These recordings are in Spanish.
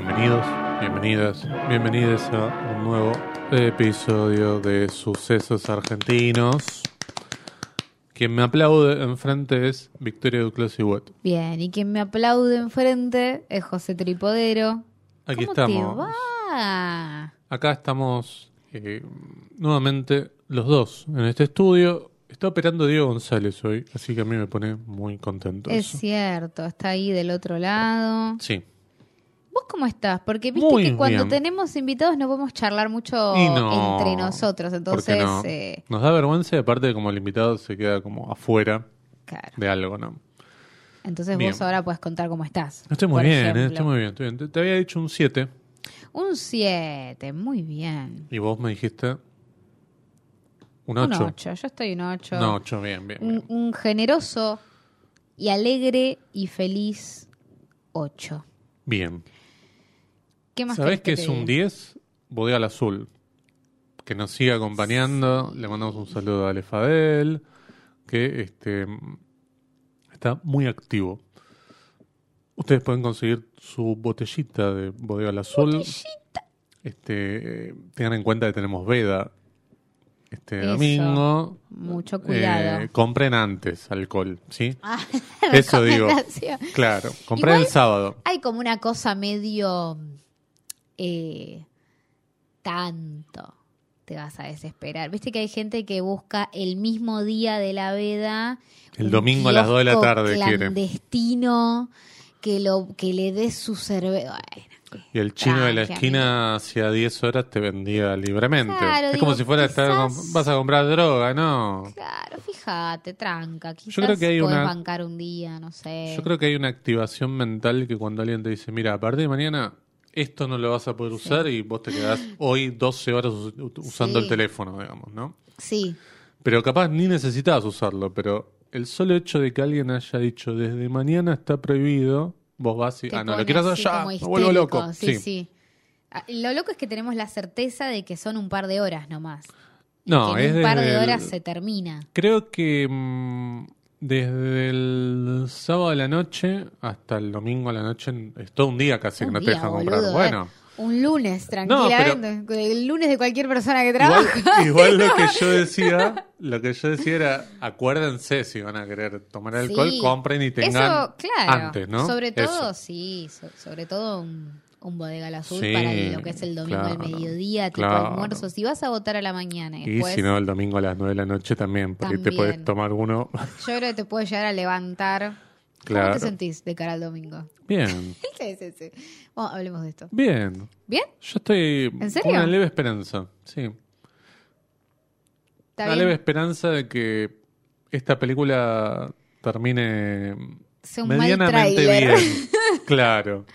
Bienvenidos, bienvenidas, bienvenidos a un nuevo episodio de Sucesos Argentinos. Quien me aplaude enfrente es Victoria Duclos y Watt. Bien, y quien me aplaude enfrente es José Tripodero. Aquí ¿Cómo estamos. te va? Acá estamos eh, nuevamente los dos en este estudio. Está operando Diego González hoy, así que a mí me pone muy contento. Es eso. cierto, está ahí del otro lado. Sí. ¿Vos cómo estás? Porque viste Muy que cuando bien. tenemos invitados no podemos charlar mucho no, entre nosotros. ¿por qué Entonces, no? eh, Nos da vergüenza y aparte como el invitado se queda como afuera claro. de algo, ¿no? Entonces Bien. vos ahora puedes contar cómo estás. Estoy muy bien, eh, estoy muy bien, estoy bien. Te, te había dicho un 7 Un 7, muy bien. y vos me dijiste un Un 8. 8, yo estoy un 8. No, 8, bien, bien. un, bien. un generoso y alegre y feliz 8. Bien. ¿Qué más ¿Sabés que te es un diga? 10? Bodega al Azul. Que nos sigue acompañando. Le mandamos un saludo a Ale Fadel, que este, está muy activo. Ustedes pueden conseguir su botellita de Bodega al Azul. Este, eh, tengan en cuenta que tenemos veda este Eso. domingo. Mucho cuidado. Eh, compren antes alcohol, ¿sí? Ah, Eso digo. Claro, compren Igual- el sábado. Hay como una cosa medio eh, tanto te vas a desesperar. Viste que hay gente que busca el mismo día de la veda. El domingo a las dos de la tarde quiere. clandestino que lo que le dé su cerveza. Y el chino de la esquina hacía 10 horas te vendía libremente. Claro, es digo, como si fuera a estar vas a comprar droga, ¿no? Claro, fíjate, tranca. Quizás Yo creo que hay una- bancar un día, no sé. Yo creo que hay una activación mental que cuando alguien te dice, mira, a partir de mañana esto no lo vas a poder usar y vos te quedás hoy 12 horas us- usando Sí. el teléfono, digamos, ¿no? Sí, Pero capaz ni necesitabas usarlo, pero el solo hecho de que alguien haya dicho desde mañana está prohibido, vos vas y, te ah, no, lo ya, como me vuelvo loco. Sí, sí. Ah, Lo loco es que tenemos la certeza de que son un par de horas nomás. No, que es en un par de el- horas se termina. Creo que mm, desde el sábado a la noche hasta el domingo a la noche es todo un día casi que no te dejan comprar. Bueno, eh. Un lunes, tranquilamente. El lunes de cualquier persona que igual, trabaja. igual lo que yo decía, lo que yo decía era, acuérdense si van a querer tomar alcohol, Sí. compren y tengan Eso, claro. antes, ¿no? Sobre todo, Eso. sí. so- sobre todo un, un bodega al azul Sí, para lo que es el domingo claro, al mediodía, tipo claro. almuerzo. Si vas a votar a la mañana y Y después, si no, el domingo a las 9 de la noche también, porque te puedes tomar uno. yo creo que te puede llegar a levantar. Claro. ¿Cómo te sentís de cara al domingo? Bien, sí, sí, sí. Bueno, hablemos de esto. bien. ¿Bien? Yo estoy ¿En con serio? una leve esperanza, sí. ¿Está Una bien? leve esperanza de que esta película termine medianamente bien. claro.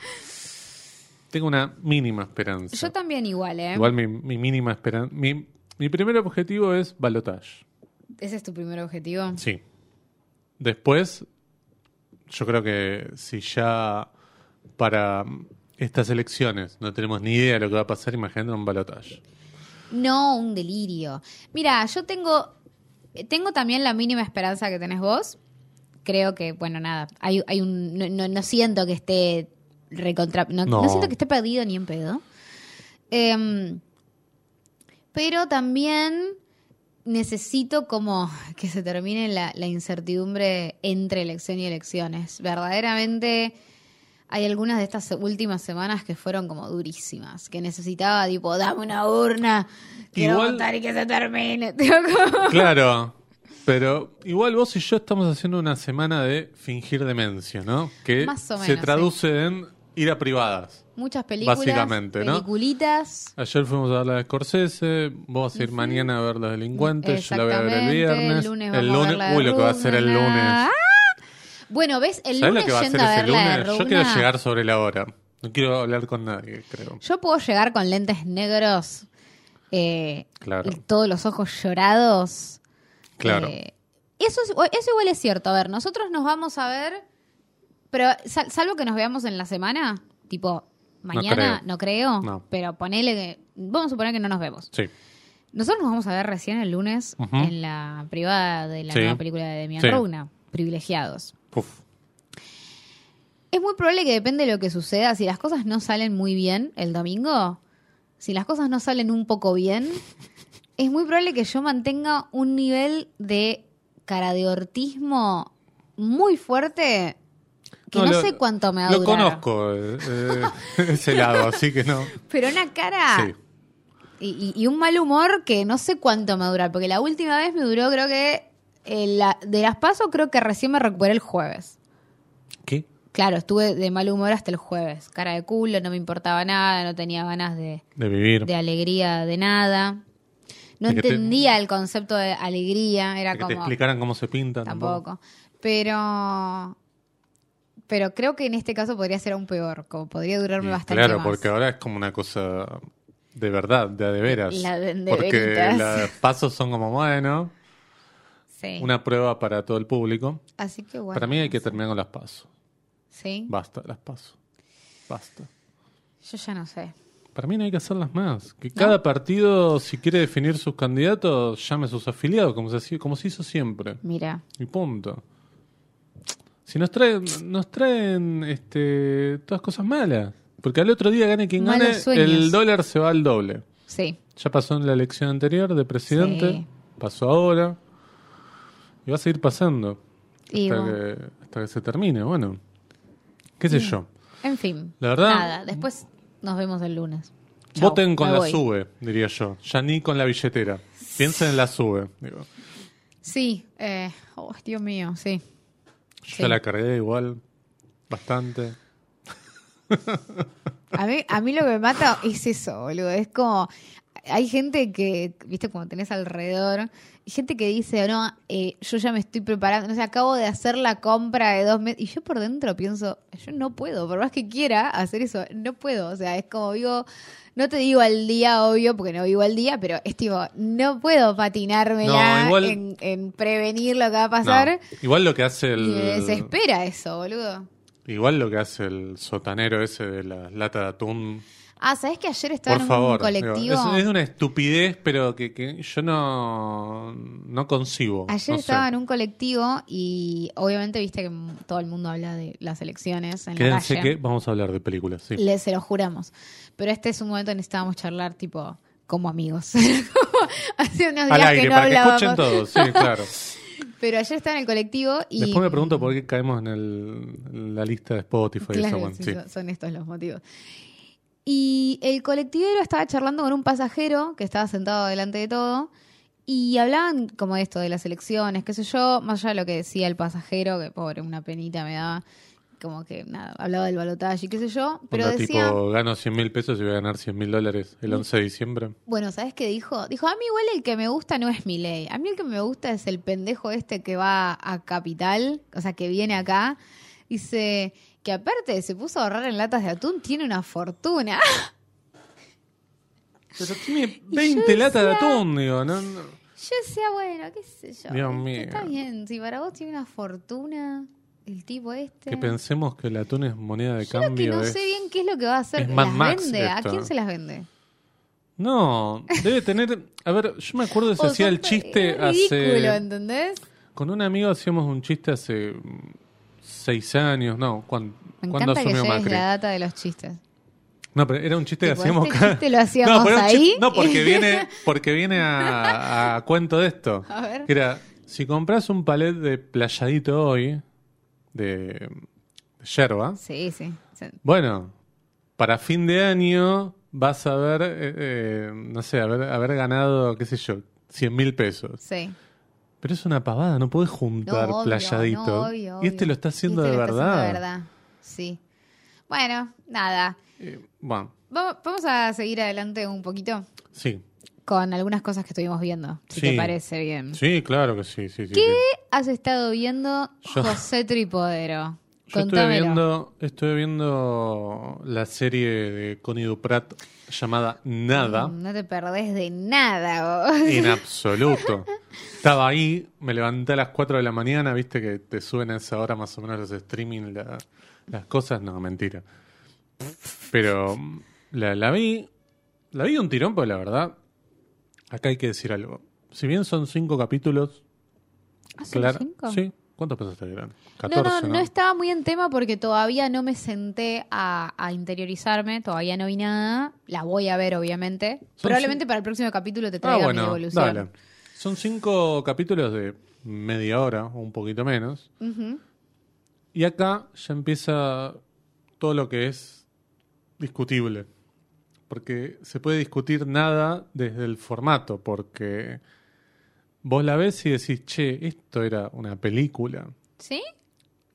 Tengo una mínima esperanza. Yo también igual, ¿eh? Igual mi, mi mínima esperanza. Mi, mi primer objetivo es balotage. ¿Ese es tu primer objetivo? Sí. Después, yo creo que si ya para estas elecciones no tenemos ni idea de lo que va a pasar, imagínate un balotage. No, un delirio. Mira, yo tengo, tengo también la mínima esperanza que tenés vos. Creo que, bueno, nada, hay, hay un, no, no- no siento que esté recontra, no, No. no siento que esté perdido ni en pedo. Em, pero también necesito como que se termine la, la incertidumbre entre elección y elecciones. Verdaderamente hay algunas de estas últimas semanas que fueron como durísimas, que necesitaba tipo, dame una urna, quiero Igual- votar y que se termine. Claro. Pero igual vos y yo estamos haciendo una semana de fingir demencia, ¿no? Que Más o se menos, traduce en ir a privadas. Muchas películas, Básicamente, ¿no? peliculitas. Ayer fuimos a ver la de Scorsese, vos vas a ir mañana a ver Los Delincuentes, yo la voy a ver el viernes. el lunes vamos a ver la de uy, lo que va a ser el lunes. ¡Ah! Bueno, ¿ves? El ¿Sabes lunes lo que va a yendo ser a ese ver la de lunes? Yo quiero llegar sobre la hora. No quiero hablar con nadie, creo. Yo puedo llegar con lentes negros, eh, Claro. y todos los ojos llorados. Claro. Eh, eso, es- eso igual es cierto. A ver, nosotros nos vamos a ver, pero sal- salvo que nos veamos en la semana, tipo mañana, creo. no creo, No. pero ponele que, vamos a suponer que no nos vemos. Sí. Nosotros nos vamos a ver recién el lunes en la privada de la Sí. nueva película de Demian Sí. Privilegiados. Uf. Es muy probable que depende de lo que suceda. Si las cosas no salen muy bien el domingo, si las cosas no salen un poco bien, es muy probable que yo mantenga un nivel de cara de hortismo muy fuerte que no, lo- sé cuánto me va a Lo durar. conozco, eh, eh, ese lado, así que no. Pero una cara Sí. y, un mal humor que no sé cuánto me va a durar. Porque la última vez me duró, creo que eh, la- de las pasos, creo que recién me recuperé el jueves. ¿Qué? Claro, estuve de mal humor hasta el jueves. Cara de culo, no me importaba nada, no tenía ganas de, De vivir. de alegría de nada. No De te- entendía el concepto de alegría, era de que te como explicaran cómo se pinta. tampoco. Pero pero creo que en este caso podría ser aún peor, como podría durarme Y bastante claro, más. porque ahora es como una cosa de verdad, de a de veras. La de- de porque los pasos son como, bueno, Sí. una prueba para todo el público. Así que bueno. para mí hay que terminar con las pasos. Sí. Basta, las pasos. Basta. Yo ya no sé. Para mí no hay que hacerlas más. Que cada partido, si quiere definir sus candidatos, llame a sus afiliados, como se, como se hizo siempre. Mira, Y punto. Si nos traen, nos traen este, todas cosas malas. Porque al otro día gane quien Malos gane, sueños. el dólar se va al doble. sí. Ya pasó en la elección anterior de presidente, Sí. pasó ahora. Y va a seguir pasando. Y hasta, bueno. que, hasta que se termine. Bueno, qué sé yo. En fin. La verdad- Nada, después nos vemos el lunes. Chau, Voten con me la voy. sube, diría yo. Ya ni con la billetera. Piensen en la sube. Digo. Sí, eh, oh, Dios mío, sí. Yo Sí. la cargué igual. Bastante. A mí, a mí lo que me mata es eso, boludo. Es como. Hay gente que, viste, como tenés alrededor, hay gente que dice, no, eh, yo ya me estoy preparando, no sé, acabo de hacer la compra de dos meses. Y yo por dentro pienso, yo no puedo, por más que quiera hacer eso, no puedo. O sea, es como vivo, no te digo al día, obvio, porque no vivo al día, pero es tipo, no puedo patinármela No, igual- en, en prevenir lo que va a pasar. No, igual lo que hace el. Y me desespera eso, boludo. Igual lo que hace el sotanero ese de la lata de atún. Ah, ¿sabés que ayer estaba Por en favor. un colectivo? digo, es, es una estupidez, pero que, que yo no, no concibo. Ayer no sé. estaba en un colectivo y obviamente viste que m- todo el mundo habla de las elecciones en la Quédense calle. que vamos a hablar de películas, sí. Le, se lo juramos. Pero este es un momento en que necesitábamos charlar tipo como amigos. Hace unos Al días aire, que no para que hablábamos. escuchen todos, sí, claro. Pero ayer estaba en el colectivo y... Después me pregunto por qué caemos en, el- en la lista de Spotify. y Claro, eso, sí, sí. son- son estos los motivos. Y el colectivero estaba charlando con un pasajero que estaba sentado delante de todo y hablaban como de esto, de las elecciones, qué sé yo, más allá de lo que decía el pasajero, que pobre, una penita me daba, como que nada, hablaba del balotaje y qué sé yo, pero Onda, decía, tipo, gano 100 mil pesos y voy a ganar 100 mil dólares el 11 de diciembre. bueno, ¿sabes qué dijo? Dijo, a mí igual el que me gusta no es mi ley, a mí el que me gusta es el pendejo este que va a Capital, o sea, que viene acá, dice que aparte se puso a ahorrar en latas de atún, tiene una fortuna. Pero tiene yo 20 latas de atún, digo, no, no. Yo decía, bueno, qué sé yo. Dios este, mío. Está bien, si para vos tiene una fortuna, el tipo este. Que pensemos que el atún es moneda de Yo lo que cambio. no es- sé bien qué es lo que va a hacer. es ¿Las Max vende? ¿A quién se las vende? No, debe tener. A ver, yo me acuerdo que se hacía el chiste ridículo, hace. ¿entendés? Con un amigo hacíamos un chiste hace seis años, no, ¿cuándo, Me ¿cuándo encanta que asumió Macri? la data de los chistes. No, pero era un chiste que hacíamos este chiste lo hacíamos no, pero ahí. chiste- no, porque viene, porque viene a, a cuento de esto. A ver. Que era, si compras un palet de playadito hoy, de, yerba, Sí, sí. bueno, para fin de año vas a haber, eh, eh, no sé, haber, haber ganado, qué sé yo, 100 mil pesos. Sí. Pero es una pavada, no puedes juntar No, obvio, playadito. no, obvio, y este obvio. lo está haciendo Este de lo está verdad. haciendo de verdad. Sí. Bueno, nada. Eh, bueno, vamos a seguir adelante un poquito sí. Con algunas cosas que estuvimos viendo, si Sí. te parece bien. Sí, claro que sí, sí, sí. ¿Qué has estado viendo, Yo- José Tripodero? Yo estuve viendo, estuve viendo la serie de Connie Duprat llamada Nada, Mm, No te perdés de nada vos. en absoluto. Estaba ahí, me levanté a las 4 de la mañana, viste que te suben a esa hora más o menos los streaming, la- las cosas, no, mentira. Pero mm, la, la vi, la vi un tirón, porque la verdad, acá hay que decir algo. Si bien son cinco capítulos, ¿Ah, son cinco? sí, ¿Cuántos pensaste que eran? No, 14, no, no estaba muy en tema porque todavía no me senté a, a interiorizarme, todavía no vi nada. La voy a ver, obviamente. Son Probablemente para el próximo capítulo te Ah, traiga mi bueno, devolución. dale. Son cinco capítulos de media hora o un poquito menos. Y acá ya empieza todo lo que es discutible. Porque se puede discutir nada desde el formato, porque vos la ves y decís, che, esto era una película. ¿Sí?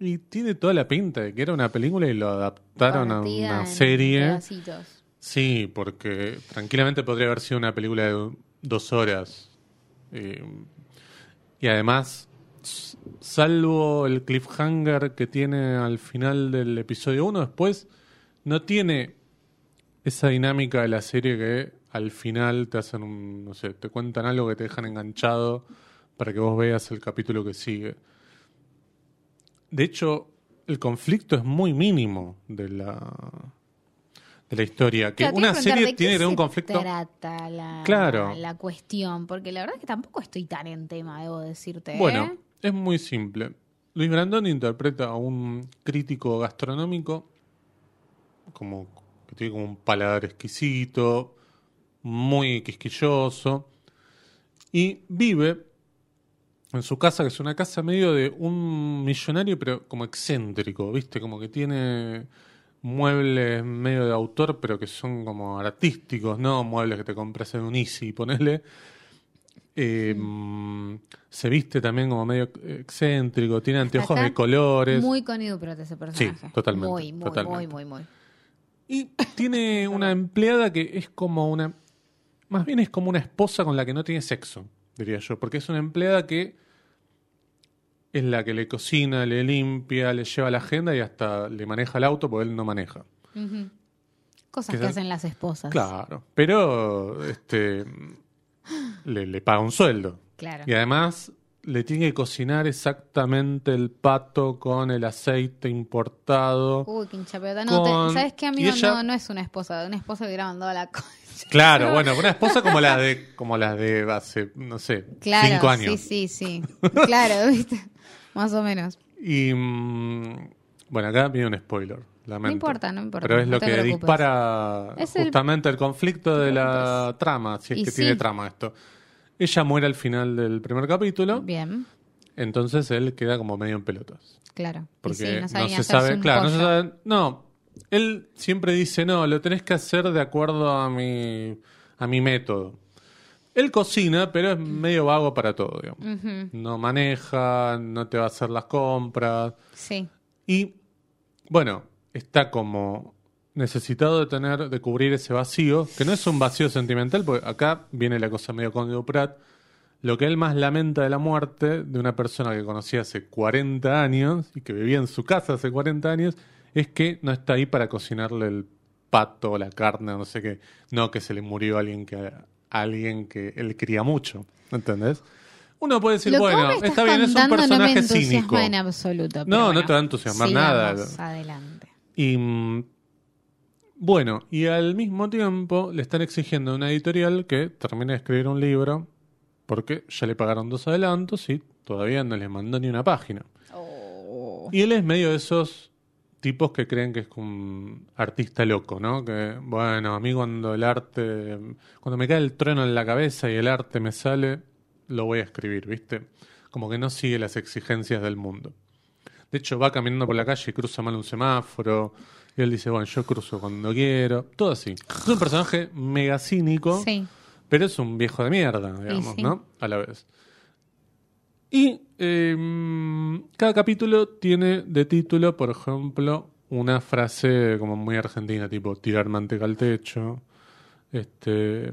Y tiene toda la pinta de que era una película y lo adaptaron a una en serie. pedacitos. Sí, porque tranquilamente podría haber sido una película de dos horas. Eh, y además, salvo el cliffhanger que tiene al final del episodio 1, después no tiene esa dinámica de la serie que al final te hacen un, no sé, te cuentan algo que te dejan enganchado para que vos veas el capítulo que sigue. De hecho, el conflicto es muy mínimo de la de la historia. Que Claro, una serie ¿de qué tiene que tener un conflicto. trata la, Claro. la cuestión? Porque la verdad es que tampoco estoy tan en tema, debo decirte. ¿eh? Bueno, es muy simple. Luis Brandoni interpreta a un crítico gastronómico como que tiene como un paladar exquisito, muy quisquilloso y vive en su casa, que es una casa medio de un millonario, pero como excéntrico, ¿viste? Como que tiene muebles medio de autor, pero que son como artísticos, ¿no? Muebles que te compras en un Easy, ponele. Eh, Se viste también como medio excéntrico, tiene anteojos de colores. Muy con ese personaje. totalmente, Muy, muy, totalmente. muy, muy, muy. Y tiene una empleada que es como una. Más bien es como una esposa con la que no tiene sexo, diría yo. Porque es una empleada que es la que le cocina, le limpia, le lleva la agenda y hasta le maneja el auto porque él no maneja. Cosas Que hacen las esposas. Claro. Pero este le, le paga un sueldo. Claro. Y además le tiene que cocinar exactamente el pato con el aceite importado. Uy, qué hincha pelota. No, te- ¿sabes qué, amigo? ella- No, no es una esposa, una esposa que hubiera mandado a la concha. Claro, bueno, una esposa como la de como las de hace, no sé, Claro, cinco años. sí, sí, sí. Claro, ¿viste? Más o menos. Y mm, bueno, acá viene un spoiler, lamento. No importa, no importa, Pero es no lo que preocupes. dispara Es el- justamente el... conflicto de la trama, si es Y que sí. tiene trama esto. Ella muere al final del primer capítulo, Bien, entonces él queda como medio en pelotas. claro. Porque sí, no, se sabe, claro, no se sabe, no, él siempre dice, no, lo tenés que hacer de acuerdo a mi, a mi método. Él cocina, pero es medio vago para todo, digamos. No maneja, no te va a hacer las compras. Sí. Y, bueno, está como necesitado de tener, de cubrir ese vacío, que no es un vacío sentimental, porque acá viene la cosa medio con Pratt. Lo que él más lamenta de la muerte de una persona que conocía hace 40 años y que vivía en su casa hace 40 años es que no está ahí para cocinarle el pato, la carne, no sé qué. No que se le murió a alguien que, a alguien que él quería mucho. ¿Entendés? Uno puede decir, bueno, está bien, es un personaje no me cínico. en absoluto. No, no te va a entusiasmar nada. adelante. Y mm, bueno, y al mismo tiempo le están exigiendo a una editorial que termine de escribir un libro porque ya le pagaron dos adelantos y todavía no les mandó ni una página. Oh. Y él es medio de esos tipos que creen que es un artista loco, ¿no? Que, bueno, a mí cuando el arte, cuando me cae el trueno en la cabeza y el arte me sale, lo voy a escribir, ¿viste? Como que no sigue las exigencias del mundo. De hecho, va caminando por la calle y cruza mal un semáforo. Y él dice, bueno, yo cruzo cuando quiero. Todo así. Es un personaje mega cínico, Sí. pero es un viejo de mierda, digamos, sí. ¿no? A la vez. Y eh, cada capítulo tiene de título, por ejemplo, una frase como muy argentina, tipo tirar manteca al techo. Este,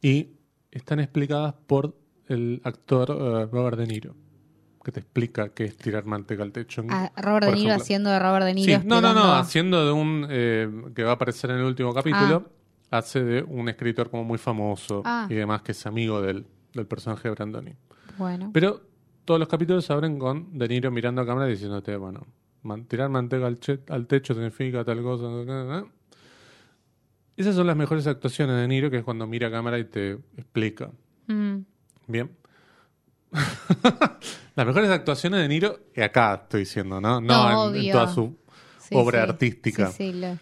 y están explicadas por el actor eh, Robert De Niro, que te explica qué es tirar manteca al techo. Robert Por De Niro ejemplo. haciendo de Robert De Niro. Sí, no, no, no, haciendo de un eh, que va a aparecer en el último capítulo, Ah. hace de un escritor como muy famoso Ah. y demás que es amigo del, del personaje de Brandoni. Bueno. Pero todos los capítulos se abren con De Niro mirando a cámara y diciéndote, bueno, man- tirar manteca al, che- al techo significa tal cosa. ¿eh? Esas son las mejores actuaciones de De Niro, que es cuando mira a cámara y te explica. Mm. Bien. Las mejores actuaciones de Niro, y acá estoy diciendo, ¿no? No, No, en- toda su Sí, obra sí. artística. Sí, sí, lo-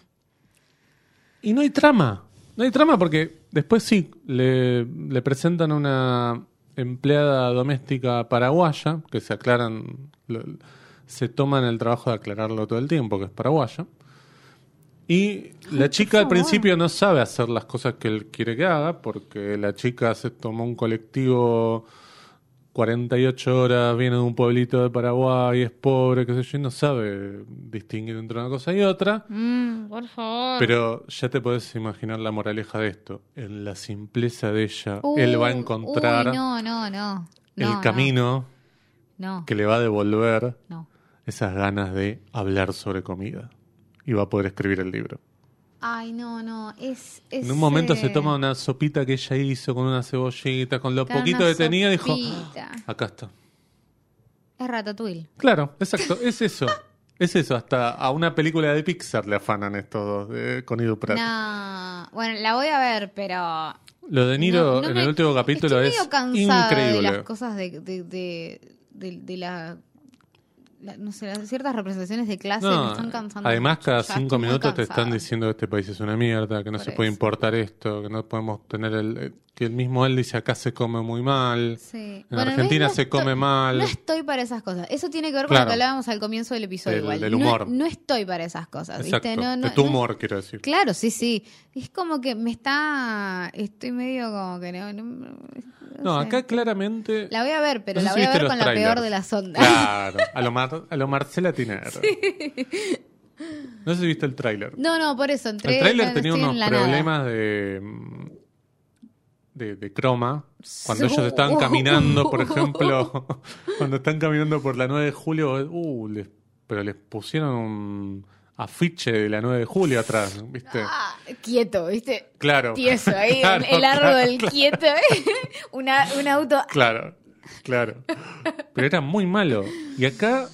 Y no hay trama. No hay trama porque después sí, le, le presentan a una empleada doméstica paraguaya, que se aclaran, lo- se toman el trabajo de aclararlo todo el tiempo, que es paraguaya. Y la chica al principio no sabe hacer las cosas que él quiere que haga, porque la chica se tomó un colectivo 48 horas, viene de un pueblito de Paraguay, es pobre, qué sé yo, y no sabe distinguir entre una cosa y otra. Mm, por favor. Pero ya te podés imaginar la moraleja de esto. En la simpleza de ella, él va a encontrar uy, no, no, no. el No, camino No, que le va a devolver esas ganas de hablar sobre comida. Y va a poder escribir el libro. Ay, no, no. Es, es, En un momento eh, se toma una sopita que ella hizo con una cebollita, con lo poquito que tenía, dijo. "Ah, acá está. Es Ratatouille. Claro, exacto, es eso. Es eso, hasta a una película de Pixar le afanan estos dos, de- con Edu Pratt. No. Bueno, la voy a ver, pero. Lo de Niro no- no en me- el último capítulo estoy es medio cansada increíble. de las cosas de, de, de, la- No sé, ciertas representaciones de clase No, me están cansando. además, cada Ya cinco minutos te están diciendo que este país es una mierda, que no Por se puede eso. importar esto, que no podemos tener el. Que el mismo él dice acá se come muy mal. Sí. En Argentina se come mal. No estoy para esas cosas. Eso tiene que ver con Claro. lo que hablábamos al comienzo del episodio. Del- igual. humor. No, estoy para esas cosas. ¿viste? No, tu humor, quiero decir. Claro, sí, sí. Es como que me está. Estoy medio como que no. sé. acá claramente. La voy a ver, pero la voy a ver con la peor de las ondas. Claro, a lo, Mar- a lo Marcela Tinero. No sé si viste el tráiler. No, no, por eso entré. El tráiler tenía unos nada. problemas de, de de croma. Cuando ellos están caminando, por ejemplo, cuando están caminando por la 9 de julio, uh, les- pero les pusieron un afiche de la 9 de julio atrás, ¿viste? Ah, quieto, ¿viste? Claro. Tieso ahí, Claro, el árbol claro, claro. quieto. ¿eh? Una, un auto. Claro, claro. Pero era muy malo. Y acá,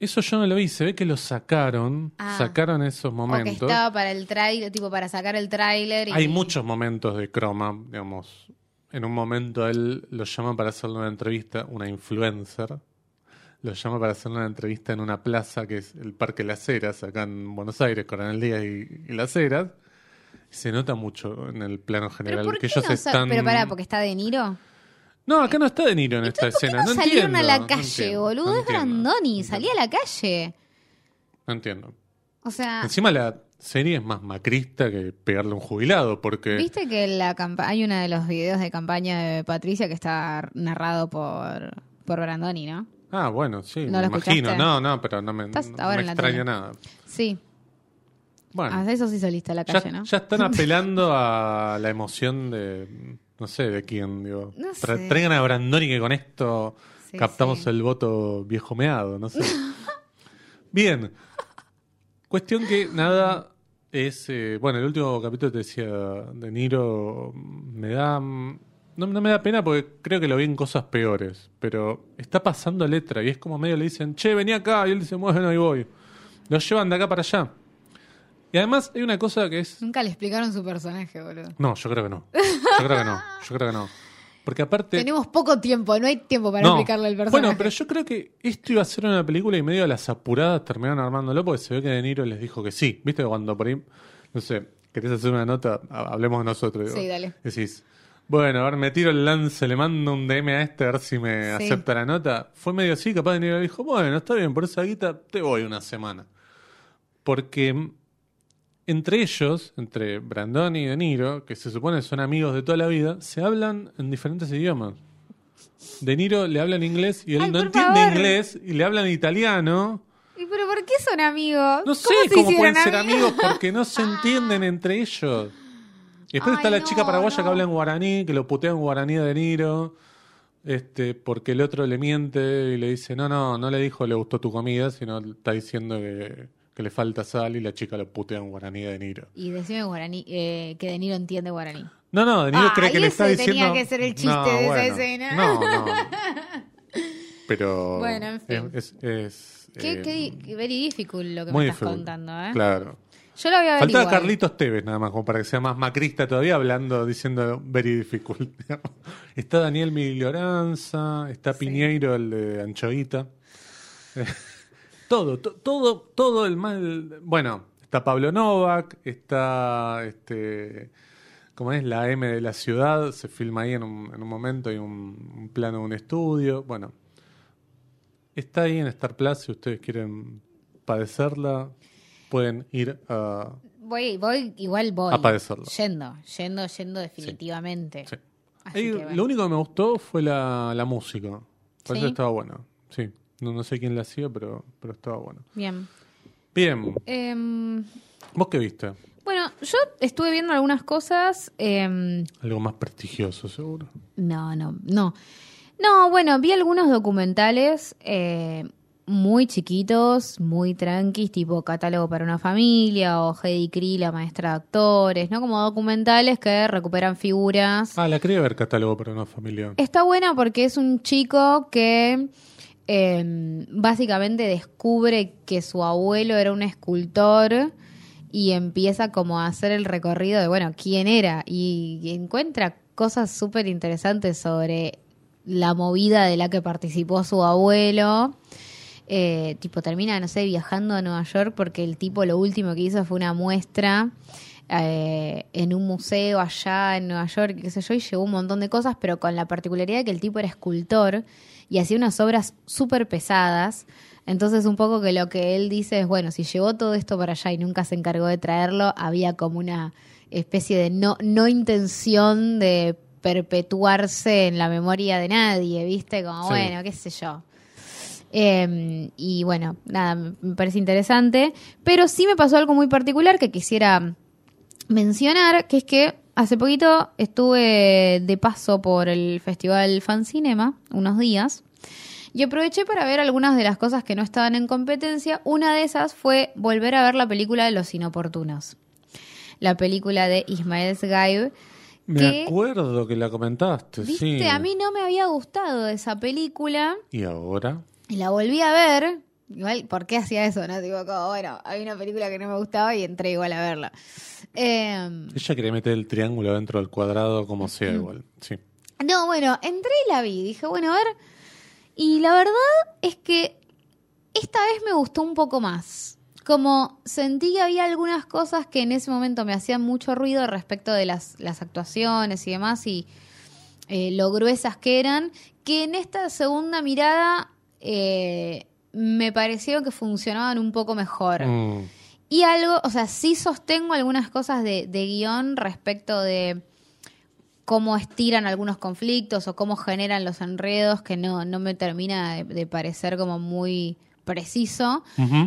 eso yo no lo vi. Se ve que lo sacaron. Ah. Sacaron esos O que momentos. estaba para el tipo para sacar el tráiler. y- Hay muchos momentos de croma, digamos. En un momento él lo llama para hacerle una entrevista, una influencer. Lo llama para hacerle una entrevista en una plaza que es el Parque Las Heras, acá en Buenos Aires, Coronel Díaz y, y Las Heras. Se nota mucho en el plano Pero general ¿por que qué ellos no sa- están. Pero pará, porque está De Niro. No, acá no está De Niro en esta ¿Por qué escena. no, no salieron a la calle, boludo? es entiendo, Brandoni, salí a la calle. No entiendo. O sea, Encima la serie es más macrista que pegarle a un jubilado, porque viste que la campa- hay uno de los videos de campaña de Patricia que está narrado por, por Brandoni, ¿no? Ah, bueno, sí, ¿No me lo imagino. escuchaste? No, no, pero no me, Estás no ahora me en la extraña tele. nada. Sí. Bueno, Ah, eso sí saliste a la ya, calle, ¿no? ya están apelando a la emoción de, no sé, de quién, digo. No Tra- sé. Traigan a Brandoni que con esto Sí, captamos sí. el voto viejo meado, no sé. Bien. Cuestión que nada es, eh, bueno, el último capítulo te decía de Niro, me da, no, no me da pena porque creo que lo vi en cosas peores, pero está pasando letra y es como medio le dicen, che, vení acá, y él dice, bueno, ahí voy. Lo llevan de acá para allá. Y además hay una cosa que es... Nunca le explicaron su personaje, boludo. No, yo creo que no. Yo creo que no. Yo creo que no. Porque aparte... Tenemos poco tiempo, no hay tiempo para No. explicarle el personaje. Bueno, pero yo creo que esto iba a ser una película y medio a las apuradas terminaron armándolo porque se ve que De Niro les dijo que sí. ¿Viste? Cuando por ahí, no sé, querés hacer una nota, Ha- hablemos nosotros. digo. Sí, dale. Decís, bueno, a ver, me tiro el lance, le mando un DM a este a ver si me Sí. acepta la nota. Fue medio así, capaz De Niro le dijo, bueno, está bien, por esa guita te voy una semana. Porque entre ellos, entre Brandoni y De Niro, que se supone son amigos de toda la vida, se hablan en diferentes idiomas. De Niro le hablan inglés y él Ay, no entiende favor. inglés y le hablan italiano. ¿Y pero por qué son amigos? No sé ¿Cómo pueden ser amigos porque no se entienden entre ellos. Y después Ay, está la no, chica paraguaya no. que habla en guaraní, que lo putea en guaraní a De Niro, este, porque el otro le miente y le dice, no, no, no le dijo le gustó tu comida, sino está diciendo que, que le falta sal y la chica lo putea en guaraní a De Niro. Y decime guaraní, eh, que De Niro entiende guaraní. No, no, De Niro Ah, cree que le está ese tenía diciendo... que ser el chiste No, de esa escena. No, no. Pero Bueno, en fin. es, es- Qué, eh, qué very difficult lo que me estás difficult. contando, ¿eh? Claro. Yo lo voy a ver Faltaba igual. Carlitos Tevez nada más, como para que sea más macrista todavía, hablando, diciendo very difficult. está Daniel Miglioranza, está Piñeiro, el de Anchoita. Todo, to- todo, todo el mal. Bueno, está Pablo Novak, está este. ¿Cómo es? La M de la ciudad, se filma ahí en un, en un momento, hay un, un plano de un estudio. Bueno, está ahí en Star Plus, si ustedes quieren padecerla, pueden ir a... Voy, voy, igual voy. A padecerlo. Yendo, yendo, yendo definitivamente. Sí. Así Ahí, que bueno. Lo único que me gustó fue la, la música. Por eso estaba bueno. Sí. No, no sé quién la hacía, pero, pero estaba bueno. Bien. Bien. Em, ¿Vos qué viste? bueno, yo estuve viendo algunas cosas. em, Algo más prestigioso, seguro. no, no, no. No, bueno, vi algunos documentales eh, muy chiquitos, muy tranquis, tipo Catálogo para una familia o Heidi Cree, la maestra de actores, ¿no? Como documentales que recuperan figuras. Ah, la quería ver catálogo para una familia. Está buena porque es un chico que eh, básicamente descubre que su abuelo era un escultor y empieza como a hacer el recorrido de, bueno, quién era y, encuentra cosas súper interesantes sobre la movida de la que participó su abuelo. Eh, tipo, termina, no sé, viajando a Nueva York porque el tipo lo último que hizo fue una muestra eh, en un museo allá en Nueva York, qué sé yo, y llevó un montón de cosas, pero con la particularidad de que el tipo era escultor y hacía unas obras súper pesadas. Entonces, un poco que lo que él dice es, bueno, si llevó todo esto para allá y nunca se encargó de traerlo, había como una especie de no, no intención de perpetuarse en la memoria de nadie, ¿viste? Como, Sí. bueno, qué sé yo. Eh, y bueno, nada, me me parece interesante. Pero sí me pasó algo muy particular que quisiera mencionar, que es que hace poquito estuve de paso por el Festival Fan Cinema, unos días, y aproveché para ver algunas de las cosas que no estaban en competencia. Una de esas fue volver a ver la película de Los Inoportunos. La película de Ismael Sgaib. Me que, acuerdo que la comentaste, Viste, sí. a mí no me había gustado esa película. ¿Y ahora? Y la volví a ver. Igual, ¿por qué hacía eso? No, digo, como, bueno, hay una película que no me gustaba y entré igual a verla. Eh, Ella quería meter el triángulo dentro del cuadrado como sea igual. Sí. no, bueno, entré y la vi. Dije, bueno, a ver. Y la verdad es que esta vez me gustó un poco más. Como sentí que había algunas cosas que en ese momento me hacían mucho ruido respecto de las, las actuaciones y demás y eh, lo gruesas que eran, que en esta segunda mirada eh, me pareció que funcionaban un poco mejor. Mm, Y algo, o sea, sí sostengo algunas cosas de, de guion respecto de cómo estiran algunos conflictos o cómo generan los enredos que no, no me termina de, de parecer como muy preciso.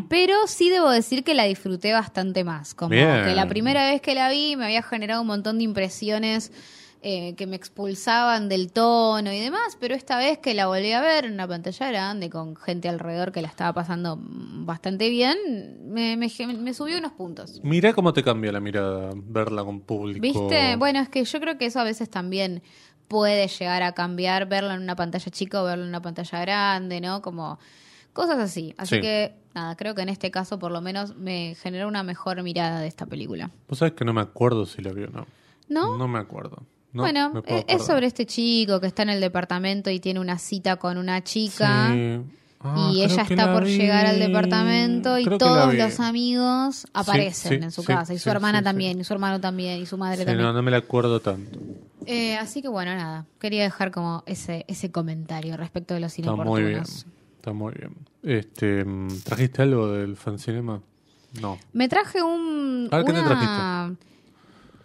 Pero sí debo decir que la disfruté bastante más. Como Bien. que la primera vez que la vi me había generado un montón de impresiones eh, que me expulsaban del tono y demás, pero esta vez que la volví a ver en una pantalla grande con gente alrededor que la estaba pasando bastante bien, me, me, me subió unos puntos. Mirá cómo te cambia la mirada verla con público. ¿Viste? Bueno, es que yo creo que eso a veces también puede llegar a cambiar, verlo en una pantalla chica o verlo en una pantalla grande, ¿no? Como cosas así. Así Sí. que, nada, creo que en este caso por lo menos me generó una mejor mirada de esta película. Vos sabés que no me acuerdo si la vio o no. ¿No? No me acuerdo. No bueno, puedo es- sobre este chico que está en el departamento y tiene una cita con una chica. Sí. Ah, y ella está por vi. llegar al departamento y Creo todos los amigos aparecen sí, en su sí, casa. Y su hermana también, y su hermano también, y su madre también. no, no me la acuerdo tanto. Eh, así que bueno, nada. Quería dejar como ese, ese comentario respecto de los Está muy bien. Está muy bien. Este, mm, ¿Trajiste algo del fancinema? No. Me traje un. A ver, ¿qué te una-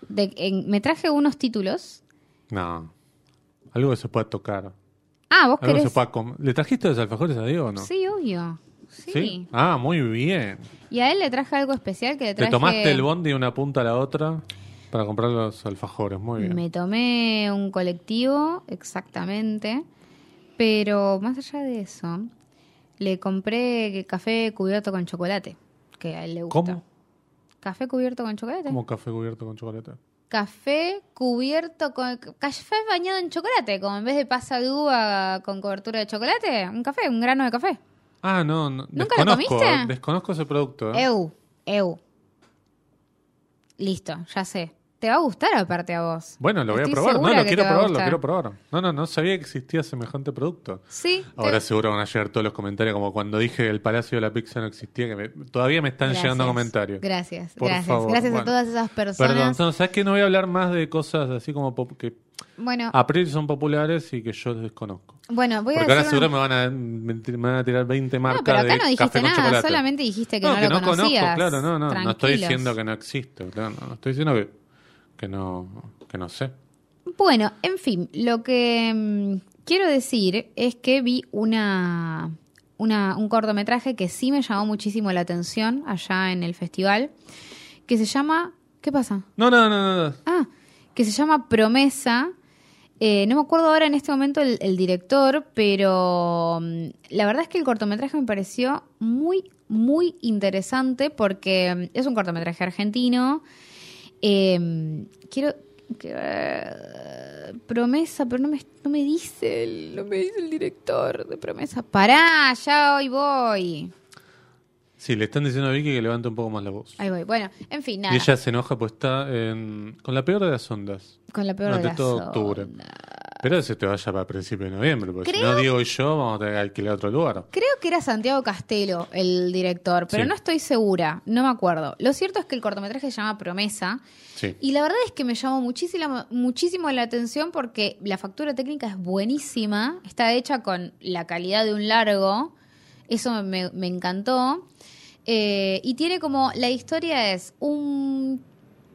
de- en- me traje unos títulos. No. Algo que se pueda tocar. Ah, vos Algo que querés. se pueda. ¿Le trajiste los alfajores a Diego o no? Sí, obvio. Sí. Ah, muy bien. Y a él le traje algo especial que le traje. Te tomaste el bondi de una punta a la otra para comprar los alfajores. Muy bien. Me tomé un colectivo, exactamente. Pero más allá de eso, le compré café cubierto con chocolate. Que a él le gusta. ¿Cómo? ¿Café cubierto con chocolate? ¿Cómo café cubierto con chocolate? Café cubierto con. Café bañado en chocolate. Como en vez de pasa de uva con cobertura de chocolate, un café, un grano de café. Ah, no, no. ¿Nunca lo comiste? Desconozco ese producto. ¿eh? Eu, eu. Listo, ya sé. Te va a gustar aparte a vos. Bueno, lo voy a probar. No, lo que quiero probar, lo quiero probar. No, no, no sabía que existía semejante producto. Sí. te- Ahora seguro van a llegar todos los comentarios, como cuando dije que el Palacio de la Pizza no existía, que me- todavía me están Gracias. llegando comentarios. Gracias, Por gracias. favor, gracias a todas esas personas. Perdón, no, ¿sabes qué? No voy a hablar más de cosas así como pop- que Bueno, a priori son populares y que yo desconozco. bueno, voy a Porque ahora seguro una- me van, a, me van a tirar 20 marcas No, pero acá de no dijiste nada, chocolate. solamente dijiste que no, que lo no conocías. conozco, claro, no, no, no estoy diciendo que no existe, claro, no, no estoy diciendo que, que no que no sé. Bueno, en fin, lo que mm, quiero decir es que vi una, una, un cortometraje que sí me llamó muchísimo la atención allá en el festival, que se llama... ¿Qué pasa? No, no, no, no, no. Ah, que se llama Promesa. Eh, no me acuerdo ahora en este momento el, el director, pero mm, la verdad es que el cortometraje me pareció muy, muy interesante porque mm, es un cortometraje argentino. Eh, quiero... promesa, pero no me, no me dice el, no me dice el director de Promesa. Pará, ya hoy voy. Sí, le están diciendo a Vicky que levante un poco más la voz. Ahí voy. Bueno, en fin, nada. Y ella se enoja pues está en- con la peor de las ondas. Con la peor de las todo octubre. Pero se te vaya para principio de noviembre, porque si no Diego y yo vamos a tener que alquilar otro lugar. Creo que era Santiago Castelo el director, pero Sí. no estoy segura, no me acuerdo. Lo cierto es que el cortometraje se llama Promesa Sí. y la verdad es que me llamó muchísimo, muchísimo la atención porque la factura técnica es buenísima, está hecha con la calidad de un largo, eso me, me encantó. Eh, y tiene como, la historia es un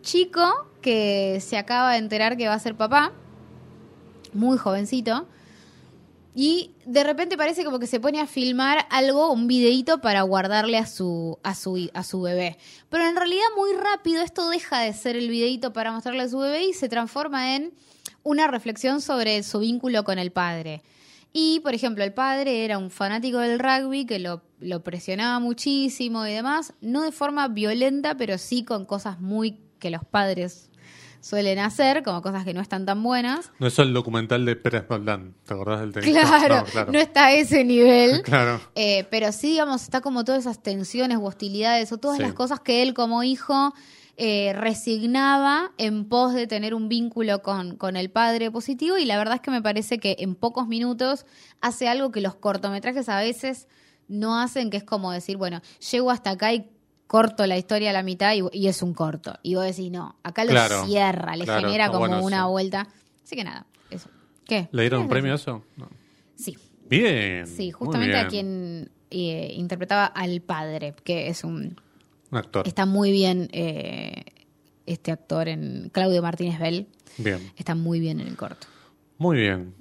chico que se acaba de enterar que va a ser papá, muy jovencito, y de repente parece como que se pone a filmar algo, un videíto para guardarle a su, a su, a su bebé. Pero en realidad muy rápido esto deja de ser el videíto para mostrarle a su bebé y se transforma en una reflexión sobre su vínculo con el padre. Y, por ejemplo, el padre era un fanático del rugby que lo, lo presionaba muchísimo y demás, no de forma violenta, pero sí con cosas muy que los padres suelen hacer, como cosas que no están tan buenas. No es el documental de Pérez Moldán, ¿te acordás del tenista? Claro, No, claro. no está a ese nivel. Claro. Eh, pero sí, digamos, está como todas esas tensiones hostilidades o todas Sí. las cosas que él como hijo eh, resignaba en pos de tener un vínculo con, con el padre positivo y la verdad es que me parece que en pocos minutos hace algo que los cortometrajes a veces no hacen, que es como decir, bueno, llego hasta acá y corto la historia a la mitad y, y es un corto. Y vos decís, no, acá lo Claro, cierra, le claro, genera está como bueno una eso. vuelta. Así que nada, eso. ¿Qué? ¿Le dieron ¿Qué un premio a eso? No. Sí. Bien. Sí, muy justamente a quien eh, interpretaba al padre, que es un Un actor. está muy bien eh, este actor en Claudio Martínez Bell, Bien. está muy bien en el corto. Muy bien.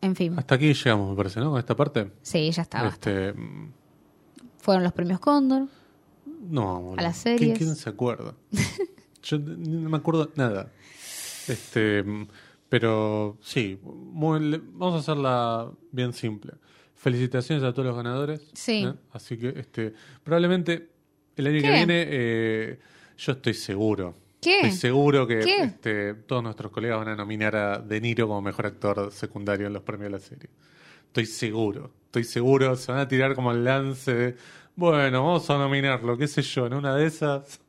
En fin, Hasta aquí llegamos, me parece, ¿no? Con esta parte. sí, ya estaba. Este, mm, Fueron los premios Cóndor. No. A las ¿Quién- series. ¿Quién, se acuerda? Yo no me acuerdo nada. Este, pero sí, muy- vamos a hacerla bien simple. Felicitaciones a todos los ganadores. Sí. ¿eh? Así que este, probablemente el año ¿Qué? que viene eh, yo estoy seguro. ¿Qué? Estoy seguro que este, todos nuestros colegas van a nominar a De Niro como mejor actor secundario en los premios de la serie. Estoy seguro, estoy seguro. Se van a tirar como el lance de, bueno, vamos a nominarlo, qué sé yo, en una de esas.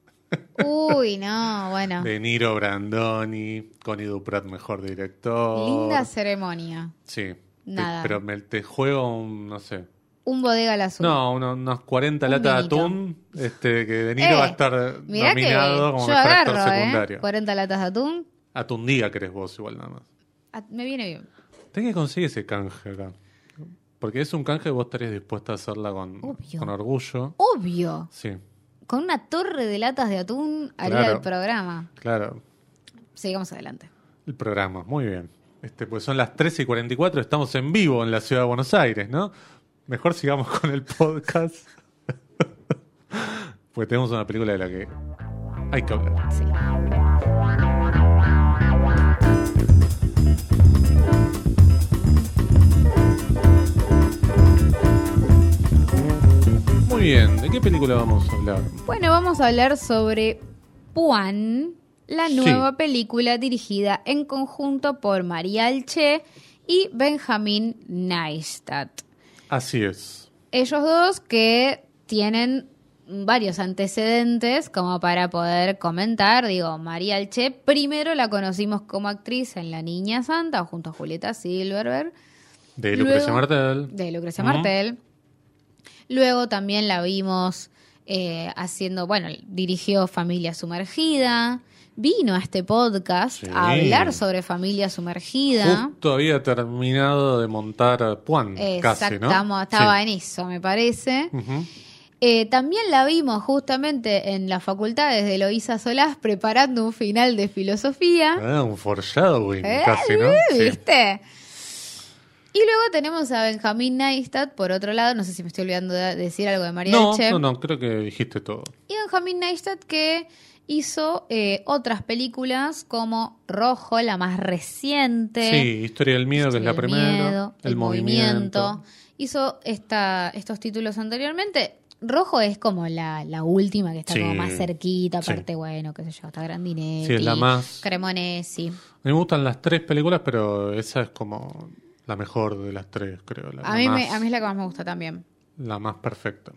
Uy, no, bueno. De Niro Brandoni, Connie Duprat mejor director. Linda ceremonia. Sí. Te- Nada. pero me, te juego un, no sé. Un bodega al azul. No, uno- unos 40 Un latas de atún. Este, que De Niro Eh, va a estar Mirá que nominado como mejor agarro, actor ¿eh? secundario. 40 latas de atún. Atún querés vos igual nada más. Me viene bien. Tenés que conseguir ese canje acá. Porque es un canje vos estarías dispuesta a hacerla con, Obvio. con orgullo. Obvio. Sí, Con una torre de latas de atún haría Claro. el programa. claro. Sigamos adelante. El programa, muy bien. Este, pues son las 13 y 44, estamos en vivo en la ciudad de Buenos Aires, ¿no? Mejor sigamos con el podcast. Porque tenemos una película de la que hay que hablar. Sí. Muy bien, ¿de qué película vamos a hablar? Bueno, vamos a hablar sobre Puan, la Sí. nueva película dirigida en conjunto por María Alche y Benjamín Neistat. Así es. ellos dos que tienen varios antecedentes como para poder comentar. Digo, María Alche, primero la conocimos como actriz en La Niña Santa junto a Julieta Silverberg. De Lucrecia Luego- Martel. De Lucrecia. Martel. Luego también la vimos eh, haciendo, bueno, dirigió Familia Sumergida. Vino a este podcast Sí. a hablar sobre Familia Sumergida. Justo había terminado de montar Puan, casi, ¿no? Estaba Sí. en eso, me parece. Eh, también la vimos justamente en la facultad desde Eloísa Solás preparando un final de filosofía. Ah, un foreshadowing, ¿Eh? casi, ¿no? Sí. Y luego tenemos a Benjamín Neistat, por otro lado, no sé si me estoy olvidando de decir algo de María No, Elche. no, no, creo que dijiste todo. Y Benjamín Neistat que hizo eh, otras películas como Rojo, la más reciente. Sí, Historia del Miedo, que es la primera. miedo, el, movimiento. Hizo esta, estos títulos anteriormente. Rojo es como la, la última que está Sí. como más cerquita, Sí. aparte, bueno, qué sé yo, está Grandinetti, Sí, es la más- Cremonesi. A mí me gustan las tres películas, pero esa es como la mejor de las tres, creo. La, A la mí, más, me, a mí es la que más me gusta también. la más perfecta.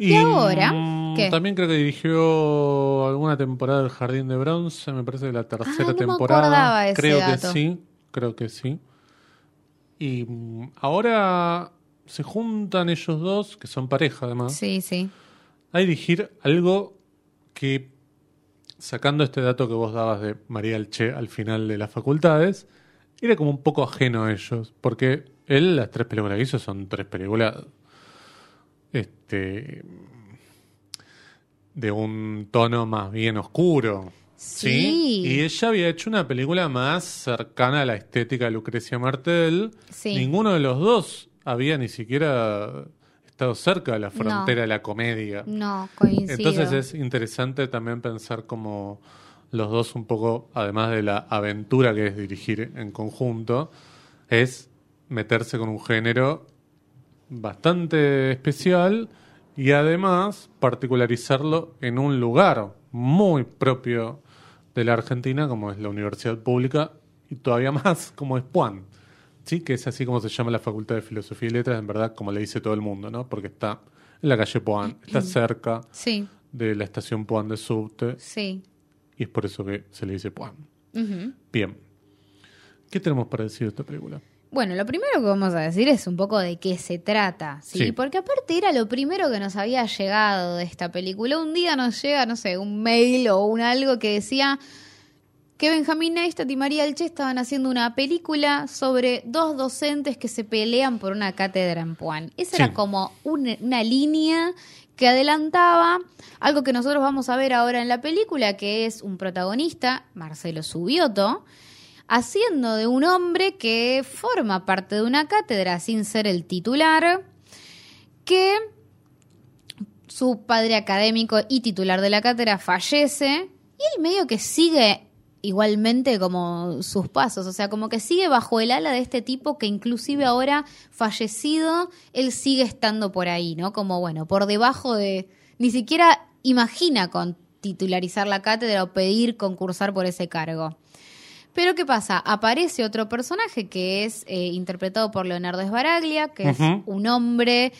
¿Y ahora? mm, ¿Qué? También creo que dirigió alguna temporada del Jardín de Bronce, me parece que la tercera Ah, no temporada. ese creo dato. que sí, creo que sí. Y mm, ahora se juntan ellos dos, que son pareja además, Sí, sí. a dirigir algo que, sacando este dato que vos dabas de María Alche al final de las facultades, era como un poco ajeno a ellos, porque él, las tres películas que hizo son tres películas este, de un tono más bien oscuro. ¿sí? Sí. Y ella había hecho una película más cercana a la estética de Lucrecia Martel. Sí. Ninguno de los dos había ni siquiera estado cerca de la frontera de la comedia. No, coincido. Entonces es interesante también pensar como los dos un poco, además de la aventura que es dirigir en conjunto, es meterse con un género bastante especial y además particularizarlo en un lugar muy propio de la Argentina como es la universidad pública y todavía más como es Puan. Sí, que es así como se llama la Facultad de Filosofía y Letras, en verdad, como le dice todo el mundo, ¿no? Porque está en la calle Puan, está cerca Sí, de la estación Puan de subte sí. Y es por eso que se le dice Puan. Bien. ¿Qué tenemos para decir de esta película? Bueno, lo primero que vamos a decir es un poco de qué se trata, ¿sí? Sí. Porque aparte era lo primero que nos había llegado de esta película. Un día nos llega, no sé, un mail o un algo que decía que Benjamín Neistat y María Alche estaban haciendo una película sobre dos docentes que se pelean por una cátedra en Puan. Esa Sí. era como una, una línea que adelantaba algo que nosotros vamos a ver ahora en la película, que es un protagonista, Marcelo Subioto, haciendo de un hombre que forma parte de una cátedra sin ser el titular, que su padre académico y titular de la cátedra fallece y él medio que sigue igualmente como sus pasos, o sea, como que sigue bajo el ala de este tipo que inclusive ahora fallecido, él sigue estando por ahí, ¿no? Como bueno, por debajo de, ni siquiera imagina con titularizar la cátedra o pedir concursar por ese cargo. Pero ¿qué pasa? Aparece otro personaje que es eh, interpretado por Leonardo Sbaraglia, que es un hombre